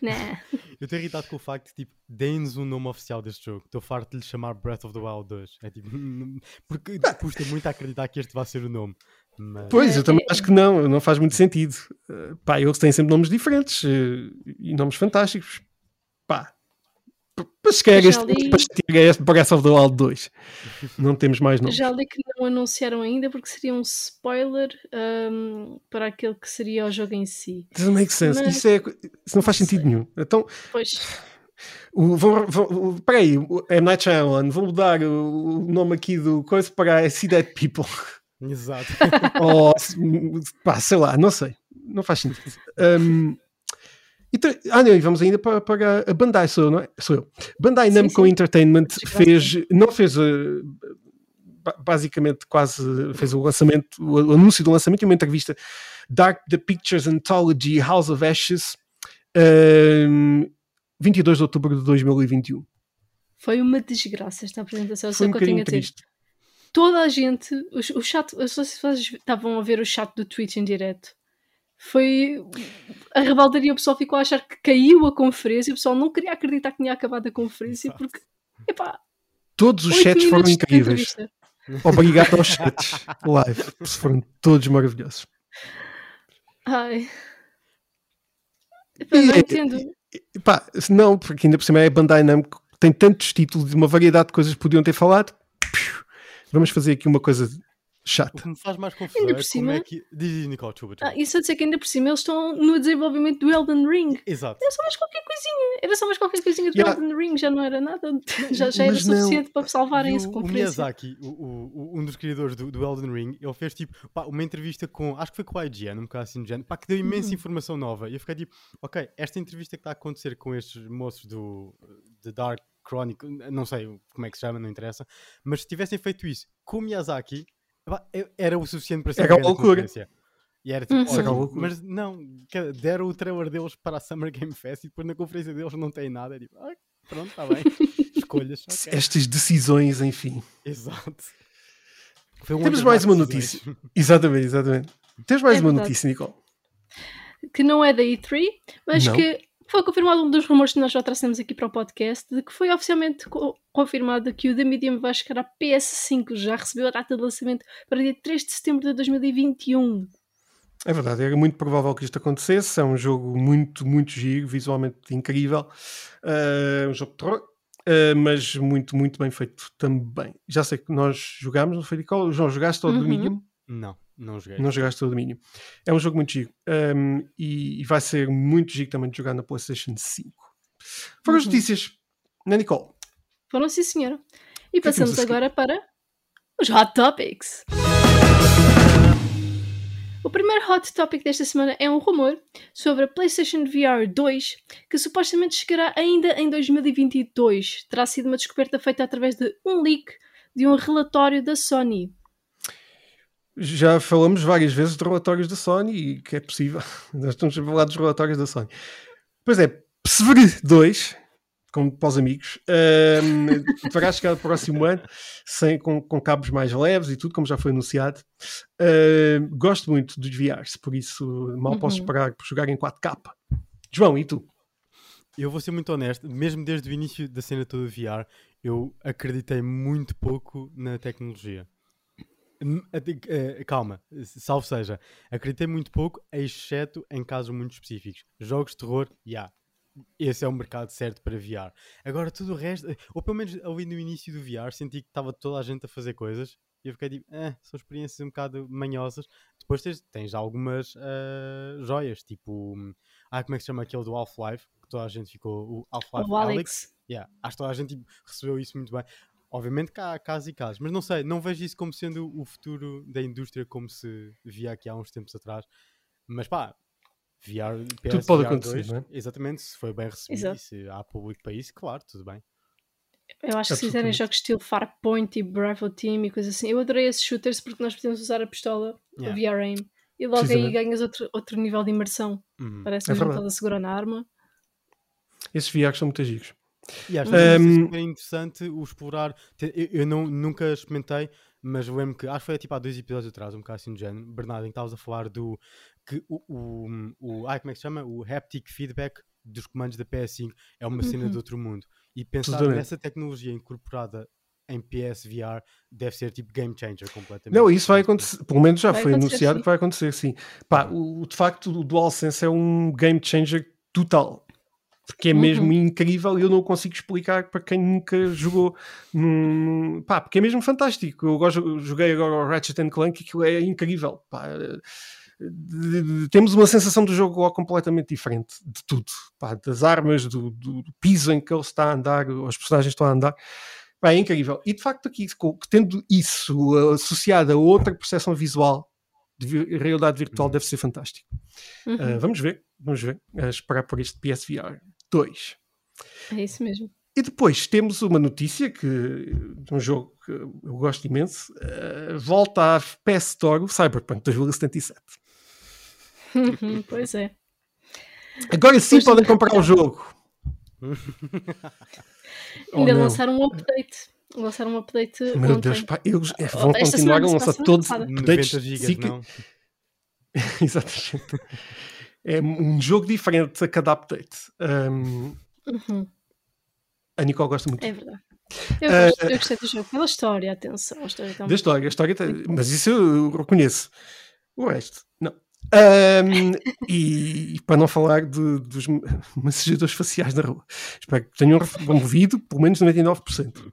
Né. Eu estou irritado com o facto de, tipo, deem-nos um nome oficial deste jogo. Estou farto de lhe chamar Breath of the Wild 2. É tipo, porque custa muito a acreditar que este vai ser o nome. Mas, Pois, eu É, também é- acho que não, não faz muito sentido. Uh, pá, eles têm sempre nomes diferentes uh, e nomes fantásticos. Pá, para chegar este, li- para chegar a este Breath of the Wild 2, não temos mais nomes. Já li que não anunciaram ainda porque seria um spoiler ahm, para aquele que seria o jogo em si. Doesn't make sense. Mas- Isso, é, isso não faz sentido nenhum. Então, Pois, O, vão, vão, o- peraí, M. Night Shyamalan, vou mudar o, o nome aqui do coisa para I See Dead People. Exato. Ou, pá, sei lá, não sei. Não faz sentido. Um, então, ah, não, e vamos ainda para, para a Bandai, sou eu, não é? Sou eu. Bandai Namco. Entertainment fez, não fez, uh, ba- basicamente quase fez o lançamento, o anúncio do lançamento e uma entrevista Dark the Pictures Anthology House of Ashes um, 22 de outubro de 2021. foi uma desgraça esta apresentação. Foi Só um que eu tinha triste. Toda a gente, o, o chat, eu só se vocês estavam a ver o chat do Twitch em direto. Foi a rebaldaria, o pessoal ficou a achar que caiu a conferência, o pessoal não queria acreditar que tinha acabado a conferência, Exato. porque, epá, Todos os chats foram de incríveis. Obrigado aos chats live. Foram todos maravilhosos. Ai. Epá, não E- entendo. E, Pá, se não, porque ainda por cima é a Bandai Namco, tem tantos títulos e uma variedade de coisas que podiam ter falado. Vamos fazer aqui uma coisa O chata. que me faz mais confusão Ainda é por como cima- é que. Diz, diz Nicole, desculpa, Ah, desculpa. isso a dizer que ainda por cima eles estão no desenvolvimento do Elden Ring. Exato. Era só mais qualquer coisinha. Era só mais qualquer coisinha do Yeah. Elden Ring, já não era nada. Já, já era não. suficiente para salvarem E essa o, o conferência. Miyazaki, o, o- o- um dos criadores do, do Elden Ring, ele fez tipo pá, uma entrevista com, acho que foi com a IGN, um bocado assim de género, pá, que deu imensa Uhum. informação nova. E eu fiquei tipo, ok, esta entrevista que está a acontecer com estes moços do The Dark Chronicle, não sei como é que se chama, não interessa, mas se tivessem feito isso com o Miyazaki, era o suficiente para ser Era uma grande loucura. conferência. E era tipo, Uhum. loucura. mas não, deram o trailer deles para a Summer Game Fest e depois na conferência deles não tem nada. É tipo, ah, pronto, está bem. Escolhas. ok. Estas decisões, enfim. Exato. Foi um Temos mais uma decisões. notícia. Exatamente, exatamente. Temos mais É uma verdade. notícia, Nicole. Que não é da E3, mas Não. que foi confirmado um dos rumores que nós já trouxemos aqui para o podcast, de que foi oficialmente co confirmado que o The Medium vai chegar à PS5, já recebeu a data de lançamento para dia 3 de setembro de 2021. É verdade, era muito provável que isto acontecesse. É um jogo muito, muito giro, visualmente incrível. Uh, um jogo de terror, uh, mas muito, muito bem feito também. Já sei que nós jogámos no Fadicol. João, jogaste ao uhum. Dominion? Não, não joguei. Não jogaste ao Dominion. É um jogo muito giro um, e, e, vai ser muito giro também de jogar na PlayStation 5. Foram as uhum. notícias, na Nicole? Foram sim, senhora. E é passamos agora para os Hot Topics. O primeiro hot topic desta semana é um rumor sobre a PlayStation VR 2 que supostamente chegará ainda em 2022. Terá sido uma descoberta feita através de um leak de um relatório da Sony. Já falamos várias vezes de relatórios da Sony e que é possível. Nós estamos a falar dos relatórios da Sony. Pois é, PSVR 2 como para os amigos, um, deverá chegar no próximo ano sem, com, com, cabos mais leves e tudo, como já foi anunciado. Uh, gosto muito dos VRs, por isso mal posso uhum. esperar por jogar em 4K. João, e tu? Eu vou ser muito honesto, mesmo desde o início da cena toda VR, eu acreditei muito pouco na tecnologia. Calma, salvo seja, acreditei muito pouco, exceto em casos muito específicos. Jogos de terror, já, yeah, esse é o mercado certo para VR. Agora tudo o resto, ou pelo menos ali no início do VR, senti que estava toda a gente a fazer coisas e eu fiquei tipo, eh, são experiências um bocado manhosas. Depois tens, tens algumas uh, joias, tipo, ah, como é que se chama aquele do Half-Life? Que toda a gente ficou, o Half-Life Alex. Alex. Yeah, acho que toda a gente tipo, recebeu isso muito bem. Obviamente que há casos e casos, mas não sei, não vejo isso como sendo o futuro da indústria como se via aqui há uns tempos atrás. Mas pá, VR, PS, tudo pode VR acontecer, 2, é? Exatamente, se foi bem recebido Exato. e se há público para isso, claro, tudo bem. Eu acho que se fizerem jogos estilo Farpoint e Bravo Team e coisas assim, eu adorei esses shooters porque nós podemos usar a pistola, yeah. o VR aim, e logo aí ganhas outro, outro nível de imersão. Uhum. Parece que é não estás a segurar na arma. Esses VRs são muito giros. E acho que um... é super interessante o explorar. Eu, eu não, nunca experimentei, mas lembro que acho que foi tipo há dois episódios atrás, um bocado assim do género. Bernardo, em que estavas a falar do que o, o, o ai, como é que se chama? O haptic feedback dos comandos da PS5 é uma cena uhum. de outro mundo. E pensar nessa tecnologia incorporada em PSVR deve ser tipo game changer completamente. Não, isso vai acontecer, pelo menos já vai foi anunciado sim. que vai acontecer, sim. Pá, o, de facto, o DualSense é um game changer total. Porque é mesmo uhum. incrível e eu não consigo explicar para quem nunca jogou. Num, pá, porque é mesmo fantástico. Eu gosto, joguei agora o Ratchet Clank e aquilo é incrível. Pá, temos uma sensação do jogo completamente diferente de tudo, pá, das armas, do, do, do, piso em que ele está a andar, os personagens estão a andar. Pá, é incrível. E de facto, aqui, tendo isso associado a outra percepção visual de realidade virtual, uhum. deve ser fantástico. Uhum. Uh, vamos ver, vamos ver, uh, esperar por este PSVR 2. É isso mesmo. E depois temos uma notícia que de um jogo que eu gosto imenso, uh, volta à PS Store, o Cyberpunk 2077. pois é. Agora sim pois podem comprar o jogo. Ainda lançaram um update. Lançaram um update. Meu ontem. Deus, pá, eles é, vão Esta continuar a lançar todos updates. Gigas, não. Exatamente. É um jogo diferente a cada update. Um, uhum. A Nicole gosta muito. É verdade. Eu, gosto, uh, eu gostei do jogo pela história, atenção. A história da história, a história tem, mas isso eu reconheço. O resto, não. Um, e, e, para não falar de, dos massageiros faciais na rua, espero que tenham removido pelo menos 99%.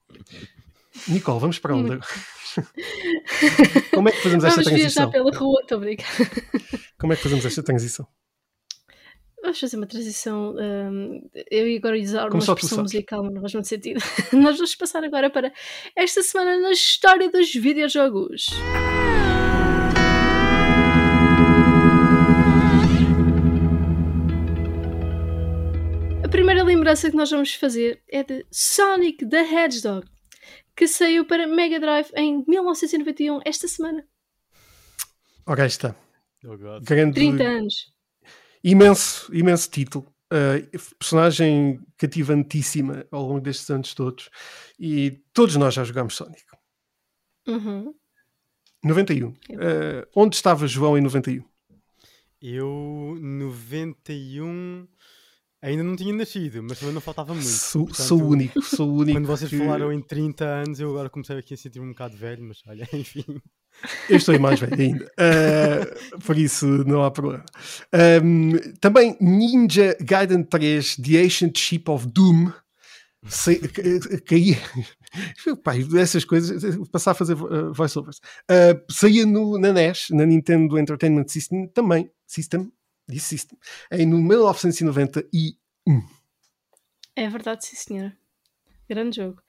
Nicole, vamos para onde? Como é que fazemos esta transição? Vamos pela rua, estou brincando. Como é que fazemos esta transição? Vamos fazer uma transição. Um, eu agora usar uma expressão musical, mas não faz muito sentido. Nós vamos passar agora para esta semana na história dos videojogos. A primeira lembrança que nós vamos fazer é de Sonic the Hedgehog, que saiu para Mega Drive em 1991, esta semana. Ora, está. Oh Grande... 30 anos. Imenso, imenso título. Uh, personagem cativantíssima ao longo destes anos todos. E todos nós já jogámos Sonic. Uhum. 91. Uh, onde estava João em 91? Eu, 91 Ainda não tinha nascido, mas também não faltava muito. Sou, Portanto, sou o único, sou o único. Quando vocês que- falaram em 30 anos, eu agora comecei aqui a sentir-me um bocado velho, mas olha, enfim. Eu estou mais velho ainda. Uh, por isso não há problema. Um, também Ninja Gaiden 3 The Ancient Ship of Doom. Sei- ca- Caí. Pai, essas coisas, passar a fazer uh, voiceovers. Uh, saía no, na NES, na Nintendo Entertainment System, também. System, disse System, em no 1991. É verdade, sim, senhora. Grande jogo.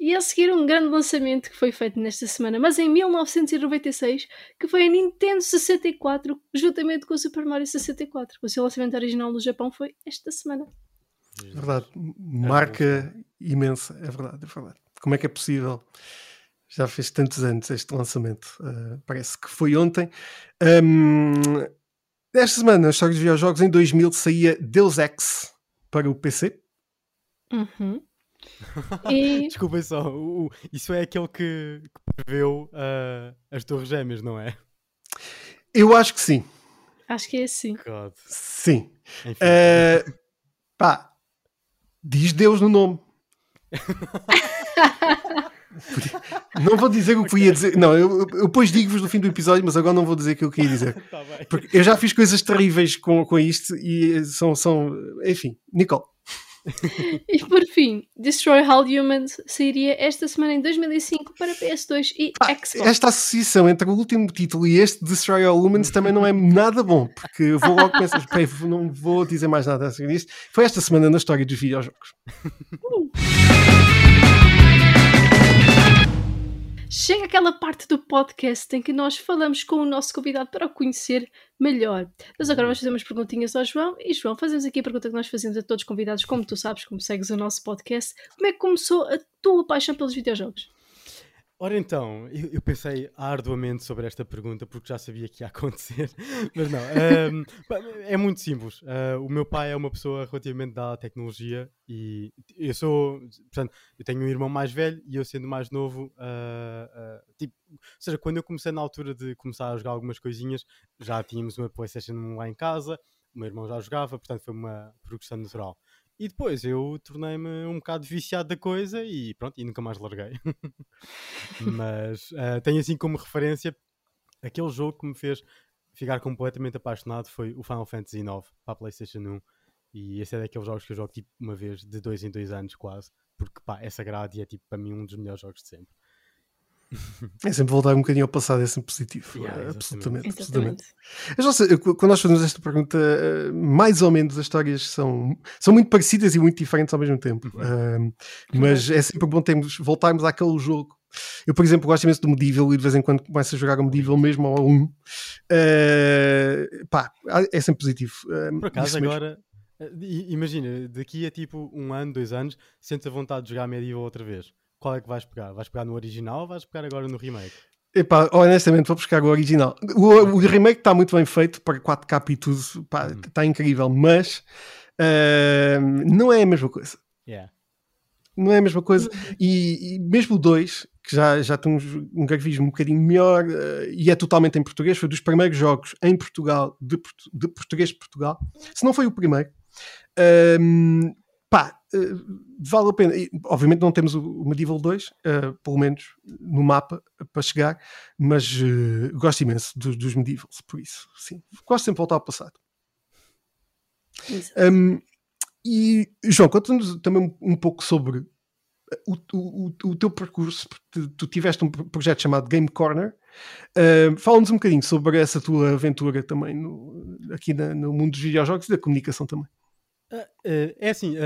E a seguir, um grande lançamento que foi feito nesta semana, mas em 1996, que foi a Nintendo 64, juntamente com o Super Mario 64. O seu lançamento original no Japão foi esta semana. É verdade. Marca imensa, é verdade, é verdade. Como é que é possível? Já fez tantos anos este lançamento. Uh, parece que foi ontem. Um, esta semana, na história dos videojogos, em 2000 saía Deus Ex para o PC. Uhum. E Desculpem só, o- o- isso é aquele que, que preveu ah, as Torres Gêmeas, não é? Eu acho que sim. acho que é assim. God. Sim. Enfim. Uh, pá, diz Deus no nome. Não vou dizer o que ia dizer. Não, eu, eu depois digo-vos no fim do episódio, mas agora não vou dizer o que eu queria dizer. Tá bem. Porque eu já fiz coisas terríveis com, com isto e são, são. Enfim, Nicole. E por fim, Destroy All Humans sairia esta semana em 2005 para PS2 e Xbox. esta associação entre o último título e este Destroy All Humans também não é nada bom, porque eu vou logo pensar, "Bem, não vou dizer mais nada assim disto. Foi esta semana na história dos videojogos. Chega aquela parte do podcast em que nós falamos com o nosso convidado para o conhecer melhor. Mas agora vamos fazer umas perguntinhas ao João. E João, fazemos aqui a pergunta que nós fazemos a todos os convidados, como tu sabes, como segues o nosso podcast. Como é que começou a tua paixão pelos videojogos? Ora então, eu, eu pensei arduamente sobre esta pergunta porque já sabia que ia acontecer, mas não. ahm, pá, é muito simples. Ah, o meu pai é uma pessoa relativamente à tecnologia e eu sou, portanto, eu tenho um irmão mais velho e eu sendo mais novo, ah, ah, tipo, ou seja, quando eu comecei na altura de começar a jogar algumas coisinhas, já tínhamos uma PlayStation 1 lá em casa, o meu irmão já jogava, portanto foi uma progressão natural. E depois eu tornei-me um bocado viciado da coisa e pronto, e nunca mais larguei. Mas ah, tenho assim como referência aquele jogo que me fez ficar completamente apaixonado foi o Final Fantasy IX para a PlayStation 1. E esse é daqueles jogos que eu jogo tipo uma vez de dois em dois anos quase. Porque pá, é sagrado e é tipo para mim um dos melhores jogos de sempre. É sempre voltar um bocadinho ao passado, é sempre positivo. Yeah, É, exatamente. absolutamente, absolutamente. Quando nós fazemos esta pergunta, eh, mais ou menos as histórias são, são muito parecidas e muito diferentes ao mesmo tempo. Uhum. Um, mas é sempre bom termos, voltarmos àquele jogo. Eu, por exemplo, gosto imenso do Medieval e de vez em quando começo a jogar o Medieval mesmo ao 1. Uh, pá, é sempre positivo. Por acaso agora, eh, imagina, daqui a tipo um ano, dois anos, sentes a vontade de jogar Medieval outra vez. Qual é que vais pegar? Vais pegar no original ou vais pegar agora no remake? Epá, honestamente, vou buscar o original. O, o remake está muito bem feito para 4K e tudo, Uhum. está incrível, mas uh, não é a mesma coisa. Yeah. não é a mesma coisa. E, e mesmo o 2, que já, já tem um, um grafismo um bocadinho melhor eh, e é totalmente em português, foi dos primeiros jogos em Portugal, de, de português de Portugal. Se não foi o primeiro, ehm, pá, vale a pena. E, obviamente não temos o, Medieval 2, eh, pelo menos no mapa, para chegar, mas eh, gosto imenso dos, dos Medievals, por isso, sim. Gosto sempre de voltar ao passado. Um, e João, conta-nos também um, pouco sobre o, o, o- teu percurso. Tu, tu tiveste um pro- projeto chamado Game Corner. Uh, Fala-nos um bocadinho sobre essa tua aventura também no, aqui na- no mundo dos videojogos e da comunicação também. Ah, eh, é assim,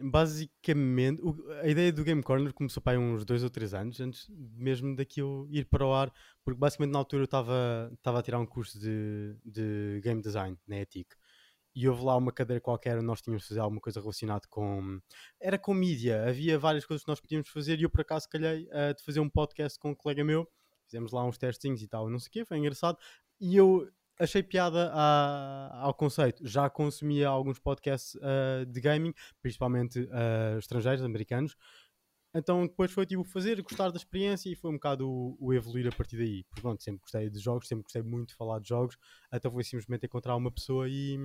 basicamente, a ideia do Game Corner começou para uns dois ou três anos, antes mesmo daquilo ir para o ar, porque basicamente na altura eu estava estava a tirar um curso de, de Game Design na ETIC. E houve lá uma cadeira qualquer nós tínhamos de fazer alguma coisa relacionada com. Era com mídia, havia várias coisas que nós podíamos fazer e eu por acaso calhei ah, de fazer um podcast com um colega meu. Fizemos lá uns testinhos e tal, não sei o quê, foi engraçado. E eu achei piada ao conceito. Já consumia alguns podcasts ah, de gaming, principalmente ah, estrangeiros, americanos. Então depois foi tipo fazer, gostar da experiência e foi um bocado o, o evoluir a partir daí. Porque pronto, sempre gostei de jogos, sempre gostei muito de falar de jogos. Então foi simplesmente encontrar uma pessoa e,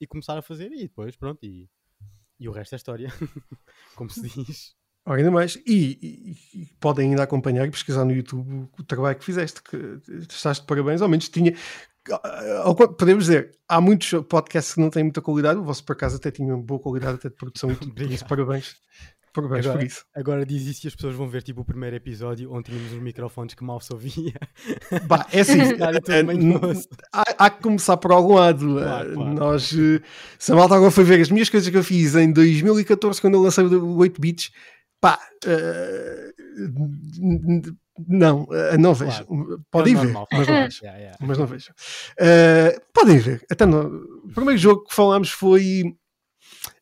e começar a fazer e depois pronto, e E o resto é história, como se diz. Ainda mais. E, e- e podem ainda acompanhar e pesquisar no YouTube o trabalho que fizeste, que estás de parabéns. Ao menos tinha. Podemos dizer, há muitos podcasts que não têm muita qualidade. O vosso, por acaso, até tinha uma boa qualidade até de produção e tudo. Por isso, parabéns. Parabéns Agora- por isso. Agora diz isso e as pessoas vão ver tipo o primeiro episódio onde tínhamos uns microfones que mal se ouvia. Bah, é assim, manhoso. há, há que começar por algum lado. Claro, Eh, claro. Nós, eh, se a malta agora foi ver as minhas coisas que eu fiz em 2014, quando eu lancei o 8 bits, pá, n- não, eh, não vejo. Podem É ver, normal, mas não vejo. Yeah, yeah. Mas não vejo. Eh, podem ver. Até no, o primeiro jogo que falámos foi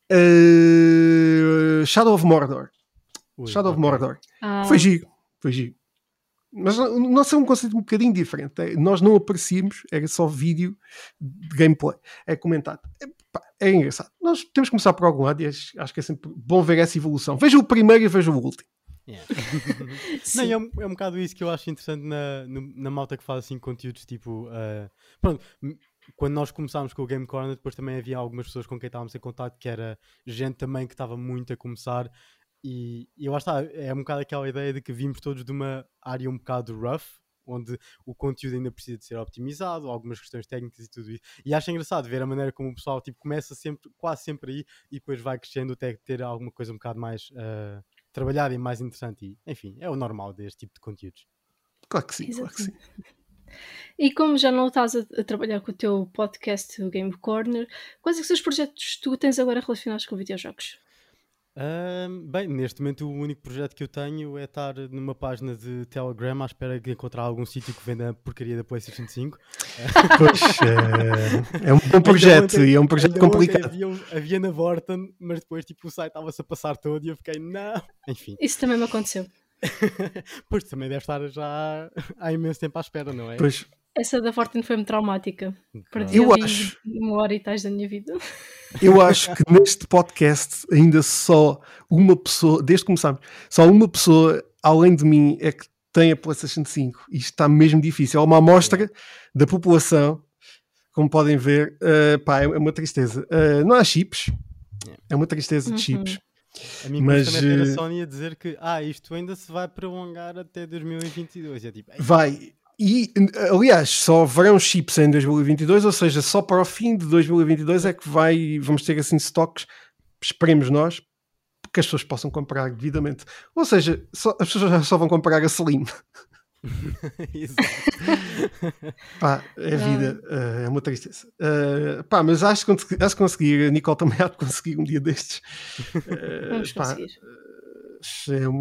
eh, Shadow of Mordor. Ui, Shadow of ok. Mordor. Ah, Foi giro, foi giro. Mas o nosso é um conceito um bocadinho diferente. É, Nós não aparecíamos, era só vídeo de gameplay. É comentado. É, pá, é engraçado. Nós temos que começar por algum lado e acho, acho que é sempre bom ver essa evolução. Veja o primeiro e veja o último. Yeah. Não, é, um, é um bocado isso que eu acho interessante na, no- na malta que faz assim conteúdos tipo. ah, pronto, quando nós começámos com o Game Corner, depois também havia algumas pessoas com quem estávamos em contato que era gente também que estava muito a começar. E, e lá está, é um bocado aquela ideia de que vimos todos de uma área um bocado rough, onde o conteúdo ainda precisa de ser optimizado, algumas questões técnicas e tudo isso. E acho engraçado ver a maneira como o pessoal tipo, começa sempre, quase sempre aí e depois vai crescendo até ter alguma coisa um bocado mais ah, trabalhada e mais interessante. E, enfim, é o normal deste tipo de conteúdos. Claro que sim, claro que sim. E como já não estás a, a trabalhar com o teu podcast, o Game Corner, quais é que são os projetos que tu tens agora relacionados com videojogos? Bem, neste momento o único projeto que eu tenho é estar numa página de Telegram à espera de encontrar algum sítio que venda a porcaria da PlayStation 5. Pois, é, é um bom projeto ontem- e é um projeto complicado. Havia, havia na Vorten, mas depois tipo, o site estava-se a passar todo e eu fiquei, não. Enfim, Isso também me aconteceu. pois também deve estar já há imenso tempo à espera, não é? Pois, Essa da Fortin foi-me traumática. Perdi Eu acho- uma hora e tais da minha vida. Eu acho que neste podcast ainda só uma pessoa, desde que começámos, só uma pessoa além de mim é que tem a PlayStation 5. Isto está mesmo difícil. É uma amostra da população, como podem ver. uh, pá, é uma tristeza. Uh, não há chips. É uma tristeza de Uhum. chips. A mim Mas, também eh, a Sony a dizer que ah, isto ainda se vai prolongar até 2022. É tipo, "Ei, Vai. E, aliás, só haverão chips em 2022, ou seja, só para o fim de 2022 é que vai, vamos ter assim stocks, esperemos nós, que as pessoas possam comprar devidamente. Ou seja, só- as pessoas já só vão comprar a Slim. exato." Pá, é vida, eh, é uma tristeza. Eh, pá, mas acho que consegui- acho que conseguir, a Nicole também há de conseguir um dia destes. Eh, Vamos pá, conseguir.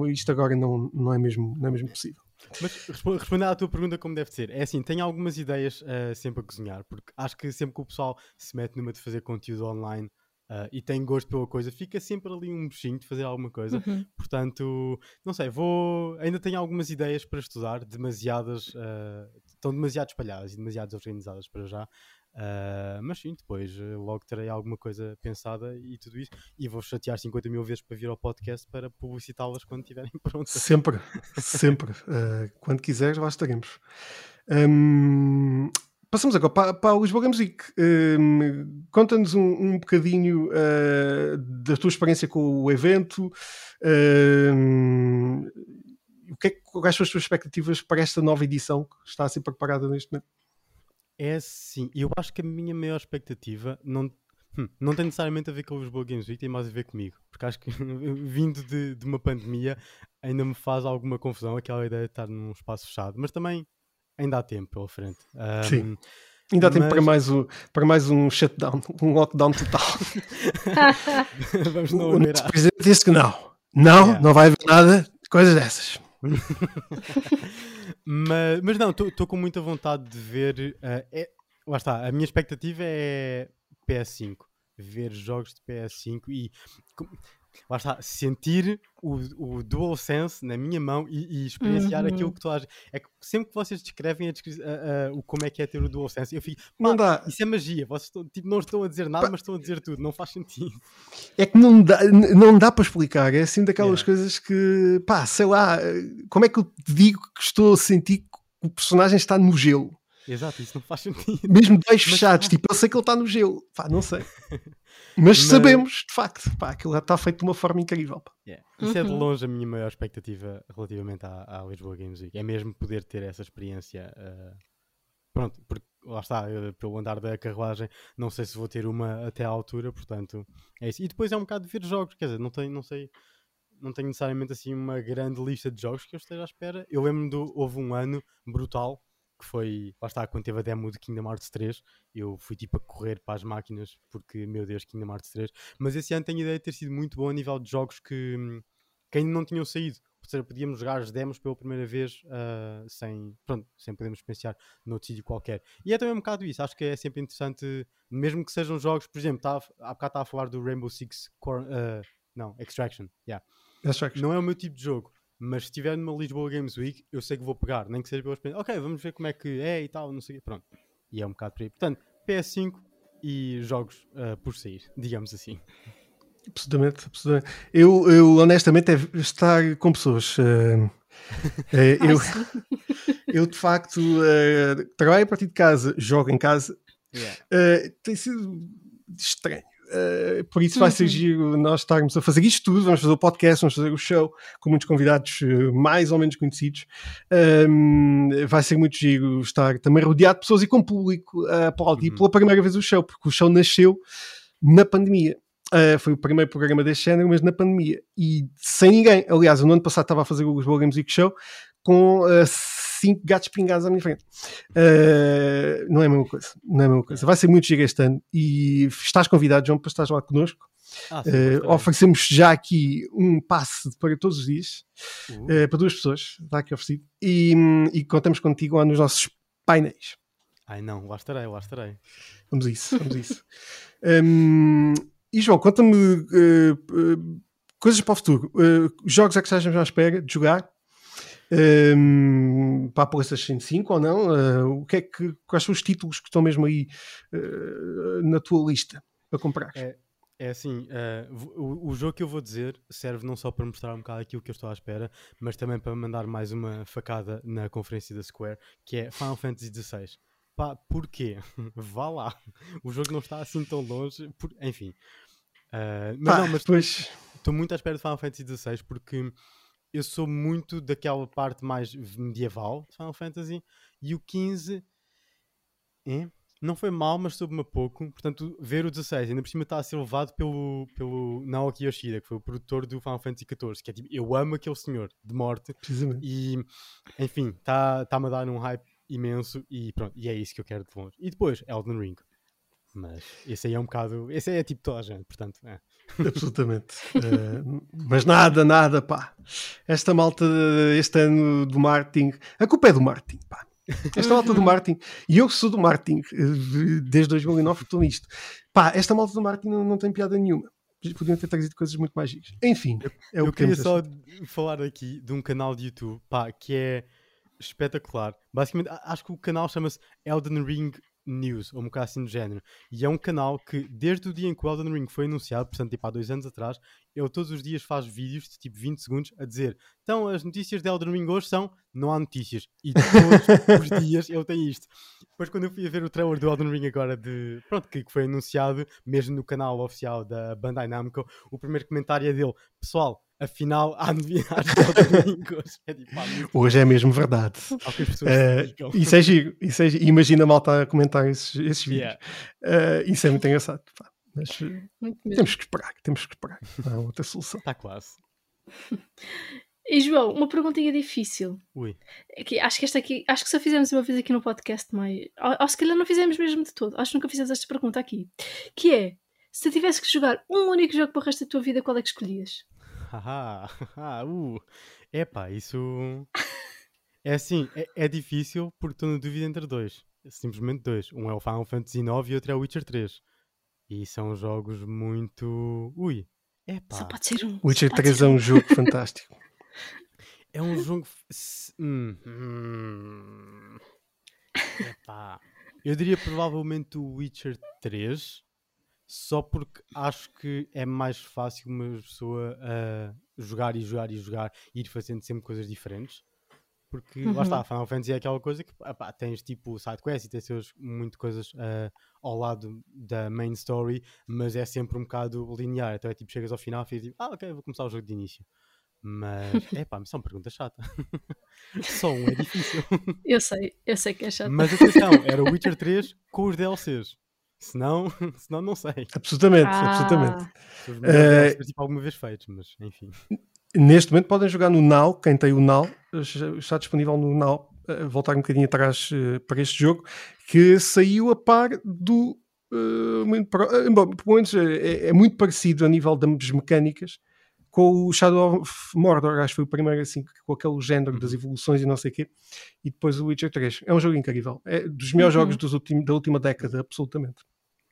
é isto agora não, não, é mesmo, não é mesmo possível. Mas respo- respondendo à tua pergunta como deve ser, é assim, tenho algumas ideias ah, sempre a cozinhar, porque acho que sempre que o pessoal se mete numa de fazer conteúdo online ah, e tem gosto pela coisa, fica sempre ali um bichinho de fazer alguma coisa. Uhum. Portanto, não sei, vou. Ainda tenho algumas ideias para estudar, demasiadas. ah, estão demasiado espalhadas e demasiado desorganizadas para já. Ah, mas sim, depois eh, logo terei alguma coisa pensada e tudo isso. E vou chatear 50 mil vezes para vir ao podcast para publicitá-las quando estiverem prontas. Sempre, sempre. Eh, quando quiseres, lá estaremos. Hum, passamos agora para, para Lisboa Games Week. Hum, Conta-nos um, um bocadinho eh, da tua experiência com o evento. O que é, quais são as tuas expectativas para esta nova edição que está a ser preparada neste momento? É sim, eu acho que a minha maior expectativa não, hum, não tem necessariamente a ver com o Lisboa Games Week, tem mais a ver comigo. Porque acho que vindo de, de uma pandemia ainda me faz alguma confusão aquela ideia de estar num espaço fechado, mas também ainda há tempo pela frente. Ahm, Sim. Ainda há tempo para Mas- mais, um, para mais um shutdown, um lockdown total. vamos não o nosso presidente disse que não. Não, Yeah. não vai haver nada, coisas dessas. Mas, mas não, estou com muita vontade de ver. eh, é, lá está, a minha expectativa é PS5. Ver jogos de PS5 e lá está, sentir o, o DualSense na minha mão e, e experienciar Uhum. aquilo que tu achas. É que sempre que vocês descrevem a a- a- o como é que é ter o DualSense, eu fico, Não "Pá, dá. isso é magia. Vocês estão- tipo, não estão a dizer nada, Pá. mas estão a dizer tudo. Não faz sentido. É que não dá, não dá para explicar. É assim daquelas Yeah. coisas que, pá, sei lá, como é que eu te digo que estou a sentir que o personagem está no gelo? Exato, isso não faz sentido. Mesmo Mas fechados, faz. tipo, eu sei que ele está no gelo. Pá, não sei. Mas, sabemos, de facto, pá, aquilo está feito de uma forma incrível. Pá. Yeah. Isso é de Uhum. longe a minha maior expectativa relativamente à, à Lisboa Games Week. É mesmo poder ter essa experiência. eh, pronto, porque lá está, eh, pelo andar da carruagem, não sei se vou ter uma até à altura, portanto é isso. E depois é um bocado de ver jogos, quer dizer, não tenho, não sei, não tenho necessariamente assim uma grande lista de jogos que eu esteja à espera. Eu lembro do houve um ano brutal que foi, lá está, quando teve a demo de Kingdom Hearts 3, eu fui tipo a correr para as máquinas porque, meu Deus, Kingdom Hearts 3. Mas esse ano tenho a ideia de ter sido muito bom a nível de jogos que, hum, que ainda não tinham saído. Ou seja, podíamos jogar as demos pela primeira vez ah, sem, pronto, sem podermos experienciar noutro sítio qualquer. E é também um bocado isso. Acho que é sempre interessante, mesmo que sejam jogos, por exemplo, tá, há bocado estava a falar do Rainbow Six Cor- ah, não, Extraction. Yeah. Extraction. Não é o meu tipo de jogo, mas se estiver numa Lisboa Games Week, eu sei que vou pegar, nem que seja pela experiência. Ok, vamos ver como é que é e tal, não sei. Pronto. E é um bocado por aí. Portanto, PS5 e jogos ah, por sair, digamos assim. Absolutamente, absolutamente. Eu, eu honestamente é estar com pessoas. eh, Ai, eu, eu de facto eh, trabalho a partir de casa, jogo em casa. eh, tem sido estranho. Eh, por isso vai ser Uhum. giro nós estarmos a fazer isto tudo. Vamos fazer o podcast, vamos fazer o show com muitos convidados eh, mais ou menos conhecidos. Ahm, vai ser muito giro estar também rodeado de pessoas e com público a aplaudir Uhum. pela primeira vez o show, porque o show nasceu na pandemia. Uh, foi o primeiro programa deste género, mas na pandemia. E sem ninguém. Aliás, no ano passado estava a fazer o Lisboa Games Week Show com uh, cinco gatos pingados à minha frente. Uh, não é a mesma coisa. Não é a mesma coisa. Vai ser muito giro este ano. E estás convidado, João, para estás lá connosco. Ah, sim, Uh, oferecemos já aqui um passe para todos os dias, Uh, uh, para duas pessoas. Está aqui oferecido. E, e contamos contigo lá nos nossos painéis. Ai não, lá estarei, lá estarei. Vamos a isso, vamos a isso. Hum, e João, conta-me eh, coisas para o futuro. Jogos é que estás à espera de jogar? Hum, para a PlayStation 5 ou não? Eh, o que é que, quais são os títulos que estão mesmo aí eh, na tua lista para comprar? É, É assim, v- o, o jogo que eu vou dizer serve não só para mostrar um bocado aquilo que eu estou à espera, mas também para mandar mais uma facada na conferência da Square, que é Final Fantasy XVI. Pá, porquê? Vá lá. O jogo não está assim tão longe. por- Enfim. Mas Pá, não, mas depois, estou muito à espera de Final Fantasy XVI porque eu sou muito daquela parte mais medieval de Final Fantasy e o 15 é, não foi mal, mas soube-me a pouco. Portanto, ver o 16 ainda por cima está a ser levado pelo, pelo Naoki Yoshida, que foi o produtor do Final Fantasy XIV. Que é tipo, eu amo aquele senhor de morte e enfim, está-me a dar um hype imenso e pronto, e é isso que eu quero de longe. E depois, Elden Ring. Mas esse aí é um bocado. Esse aí é tipo toda a gente, portanto. É. Absolutamente. Eh, mas nada, nada, pá. Esta malta, este ano do marketing, a culpa é do marketing, pá. Esta malta do marketing, e eu que sou do marketing eh, desde 2009 que estou nisto, pá, esta malta do marketing não, não tem piada nenhuma. Podiam ter trazido coisas muito mais gigas. Enfim, é o eu que queria temos. só esta- falar aqui de um canal de YouTube pá, que é espetacular. Basicamente, acho que o canal chama-se Elden Ring News, ou um bocado assim do género. E é um canal que, desde o dia em que o Elden Ring foi anunciado, portanto, tipo há dois anos atrás, ele todos os dias faz vídeos de tipo 20 segundos a dizer: então as notícias de Elden Ring hoje são não há notícias. E todos os dias ele tem isto. Depois, quando eu fui a ver o trailer do Elden Ring agora, de pronto, que foi anunciado, mesmo no canal oficial da Bandai Namco, o primeiro comentário é dele: pessoal, afinal há novidades de Ring hoje. É tipo, Hoje é mesmo verdade. dedicam. isso é giro. Isso é giro. Imagina a malta a comentar esses, esses vídeos. Yeah. Eh, isso é muito engraçado. pá. Mas temos que esperar, temos que esperar. Não há outra solução. Está quase. E João, uma perguntinha difícil. Ui. É que acho que esta aqui, acho que só fizemos uma vez aqui no podcast, mas ou, ou se calhar não fizemos mesmo de todo. Acho que nunca fizemos esta pergunta aqui. Que é: se tivesse que jogar um único jogo para o resto da tua vida, qual é que escolhias? Haha, haha, uh. Epá, isso. É assim, é, é difícil porque estou na dúvida entre dois. Simplesmente dois. Um é o Final Fantasy IX e outro é o Witcher 3. E são jogos muito. Ui. Epá. Só pode ser um. Witcher só pode 3 ser é um jogo fantástico. É um jogo. Hum, hum. Epá. Eu diria provavelmente o Witcher 3, só porque acho que é mais fácil uma pessoa ah, jogar e jogar e jogar e ir fazendo sempre coisas diferentes. porque lá está, Uhum. Final Fantasy é aquela coisa que epá, tens tipo sidequests e tens seus, muito coisas ah, ao lado da main story, mas é sempre um bocado linear. Então é tipo, chegas ao final e tipo, ah, ok, vou começar o jogo de início. Mas, é pá, isso é uma pergunta chata. Só um é difícil. Eu sei, eu sei que é chato. Mas atenção, era o Witcher 3 com os DLCs. Senão, senão não sei. Absolutamente, Ah, absolutamente. DLCs tipo, alguma vez feitos, mas enfim. Neste momento podem jogar no Now, quem tem o Now, está disponível no Now. eh, Voltar um bocadinho atrás eh, para este jogo, que saiu a par do. eh, muito bom, pelo menos é, é muito parecido a nível das mecânicas com o Shadow of Mordor, acho que foi o primeiro assim, com aquele género das Uhum. evoluções e não sei o quê, e depois o Witcher 3. É um jogo incrível, é dos melhores Uhum. jogos dos ultim- da última década, absolutamente.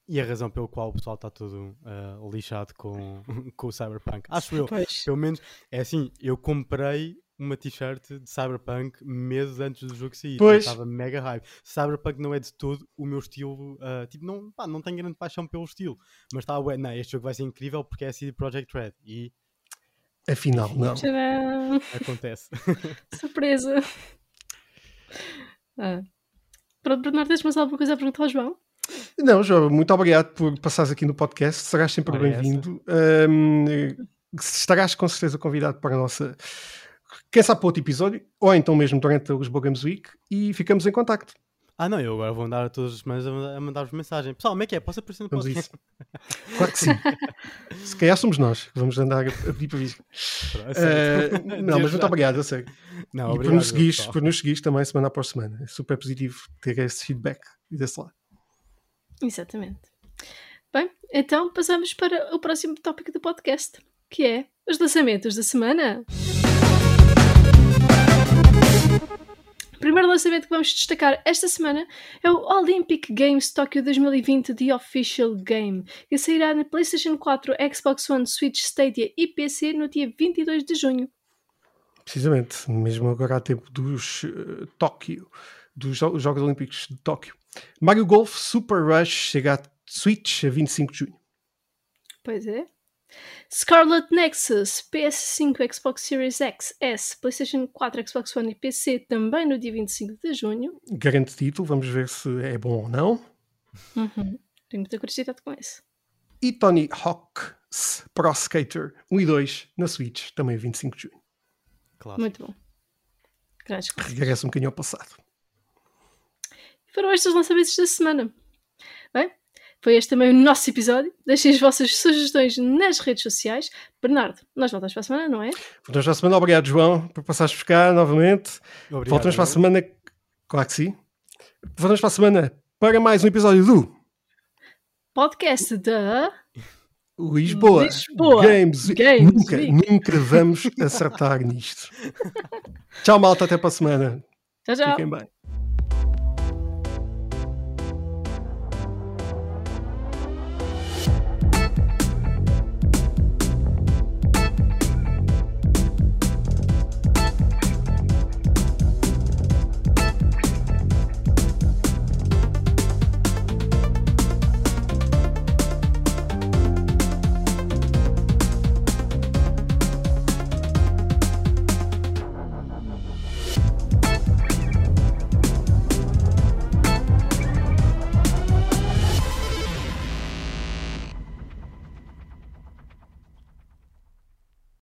E a razão pelo qual o pessoal está todo ah, lixado com, com o Cyberpunk. Acho eu. Pois. Pelo menos, é assim, eu comprei uma t-shirt de Cyberpunk meses antes do jogo sair. Pois. estava mega hype. Cyberpunk não é de todo o meu estilo. ah, tipo, não, pá, não tenho grande paixão pelo estilo. Mas estava, ué, não, este jogo vai ser incrível porque é a CD Projekt Red. E Afinal, não. Tcharam! acontece. Surpresa! Ah. Pronto, Bernardo, tens mais alguma coisa a perguntar ao João? Não, João, muito obrigado por passares aqui no podcast. Serás sempre essa. bem-vindo. Ahm, estarás com certeza convidado para a nossa. Quem sabe para outro episódio, ou então mesmo durante os Bow Games Week, e ficamos em contacto. Ah, não, eu agora vou andar a todas as semanas a mandar- a mandar-vos mensagem. Pessoal, como é que é? Posso aparecer no Vamos podcast? isso. Claro que sim. Se calhar somos nós que vamos andar a pedir para vir. Certo. não, mas muito obrigado, a sério. Não, e por obrigado, nos, seguires, pessoal. por nos seguires também semana após semana. É super positivo ter esse feedback e desse lado. Exatamente. Bem, então passamos para o próximo tópico do podcast, que é os lançamentos da semana. Primeiro lançamento que vamos destacar esta semana é o Olympic Games Tokyo 2020 The Official Game, que sairá na PlayStation 4, Xbox One, Switch, Stadia e PC no dia 22 de junho. Precisamente, mesmo agora há tempo dos eh, Tóquio, dos Jo- Jogos Olímpicos de Tóquio. Mario Golf Super Rush chega a Switch a 25 de junho. Pois é. Scarlet Nexus, PS5, Xbox Series X, S, PlayStation 4, Xbox One e PC também no dia 25 de junho. Grande título, vamos ver se é bom ou não. Uhum. Tenho muita curiosidade com esse. E Tony Hawk's Pro Skater 1 e 2 na Switch, também 25 de junho. Clássico. Muito bom. Grandes. Regressa um bocadinho ao passado. Foram estes os lançamentos da semana. Bem, foi este também o nosso episódio. Deixem as vossas sugestões nas redes sociais. Bernardo, nós voltamos para a semana, não é? Voltamos para a semana. Obrigado, João, por passares buscar novamente. Obrigado, Voltamos para a semana. Claro que sim. Voltamos para a semana para mais um episódio do Podcast da Lisboa, Lisboa Games. Games nunca, Week. nunca vamos acertar nisto. Tchau, malta. Até para a semana. Tchau, tchau. Fiquem bem.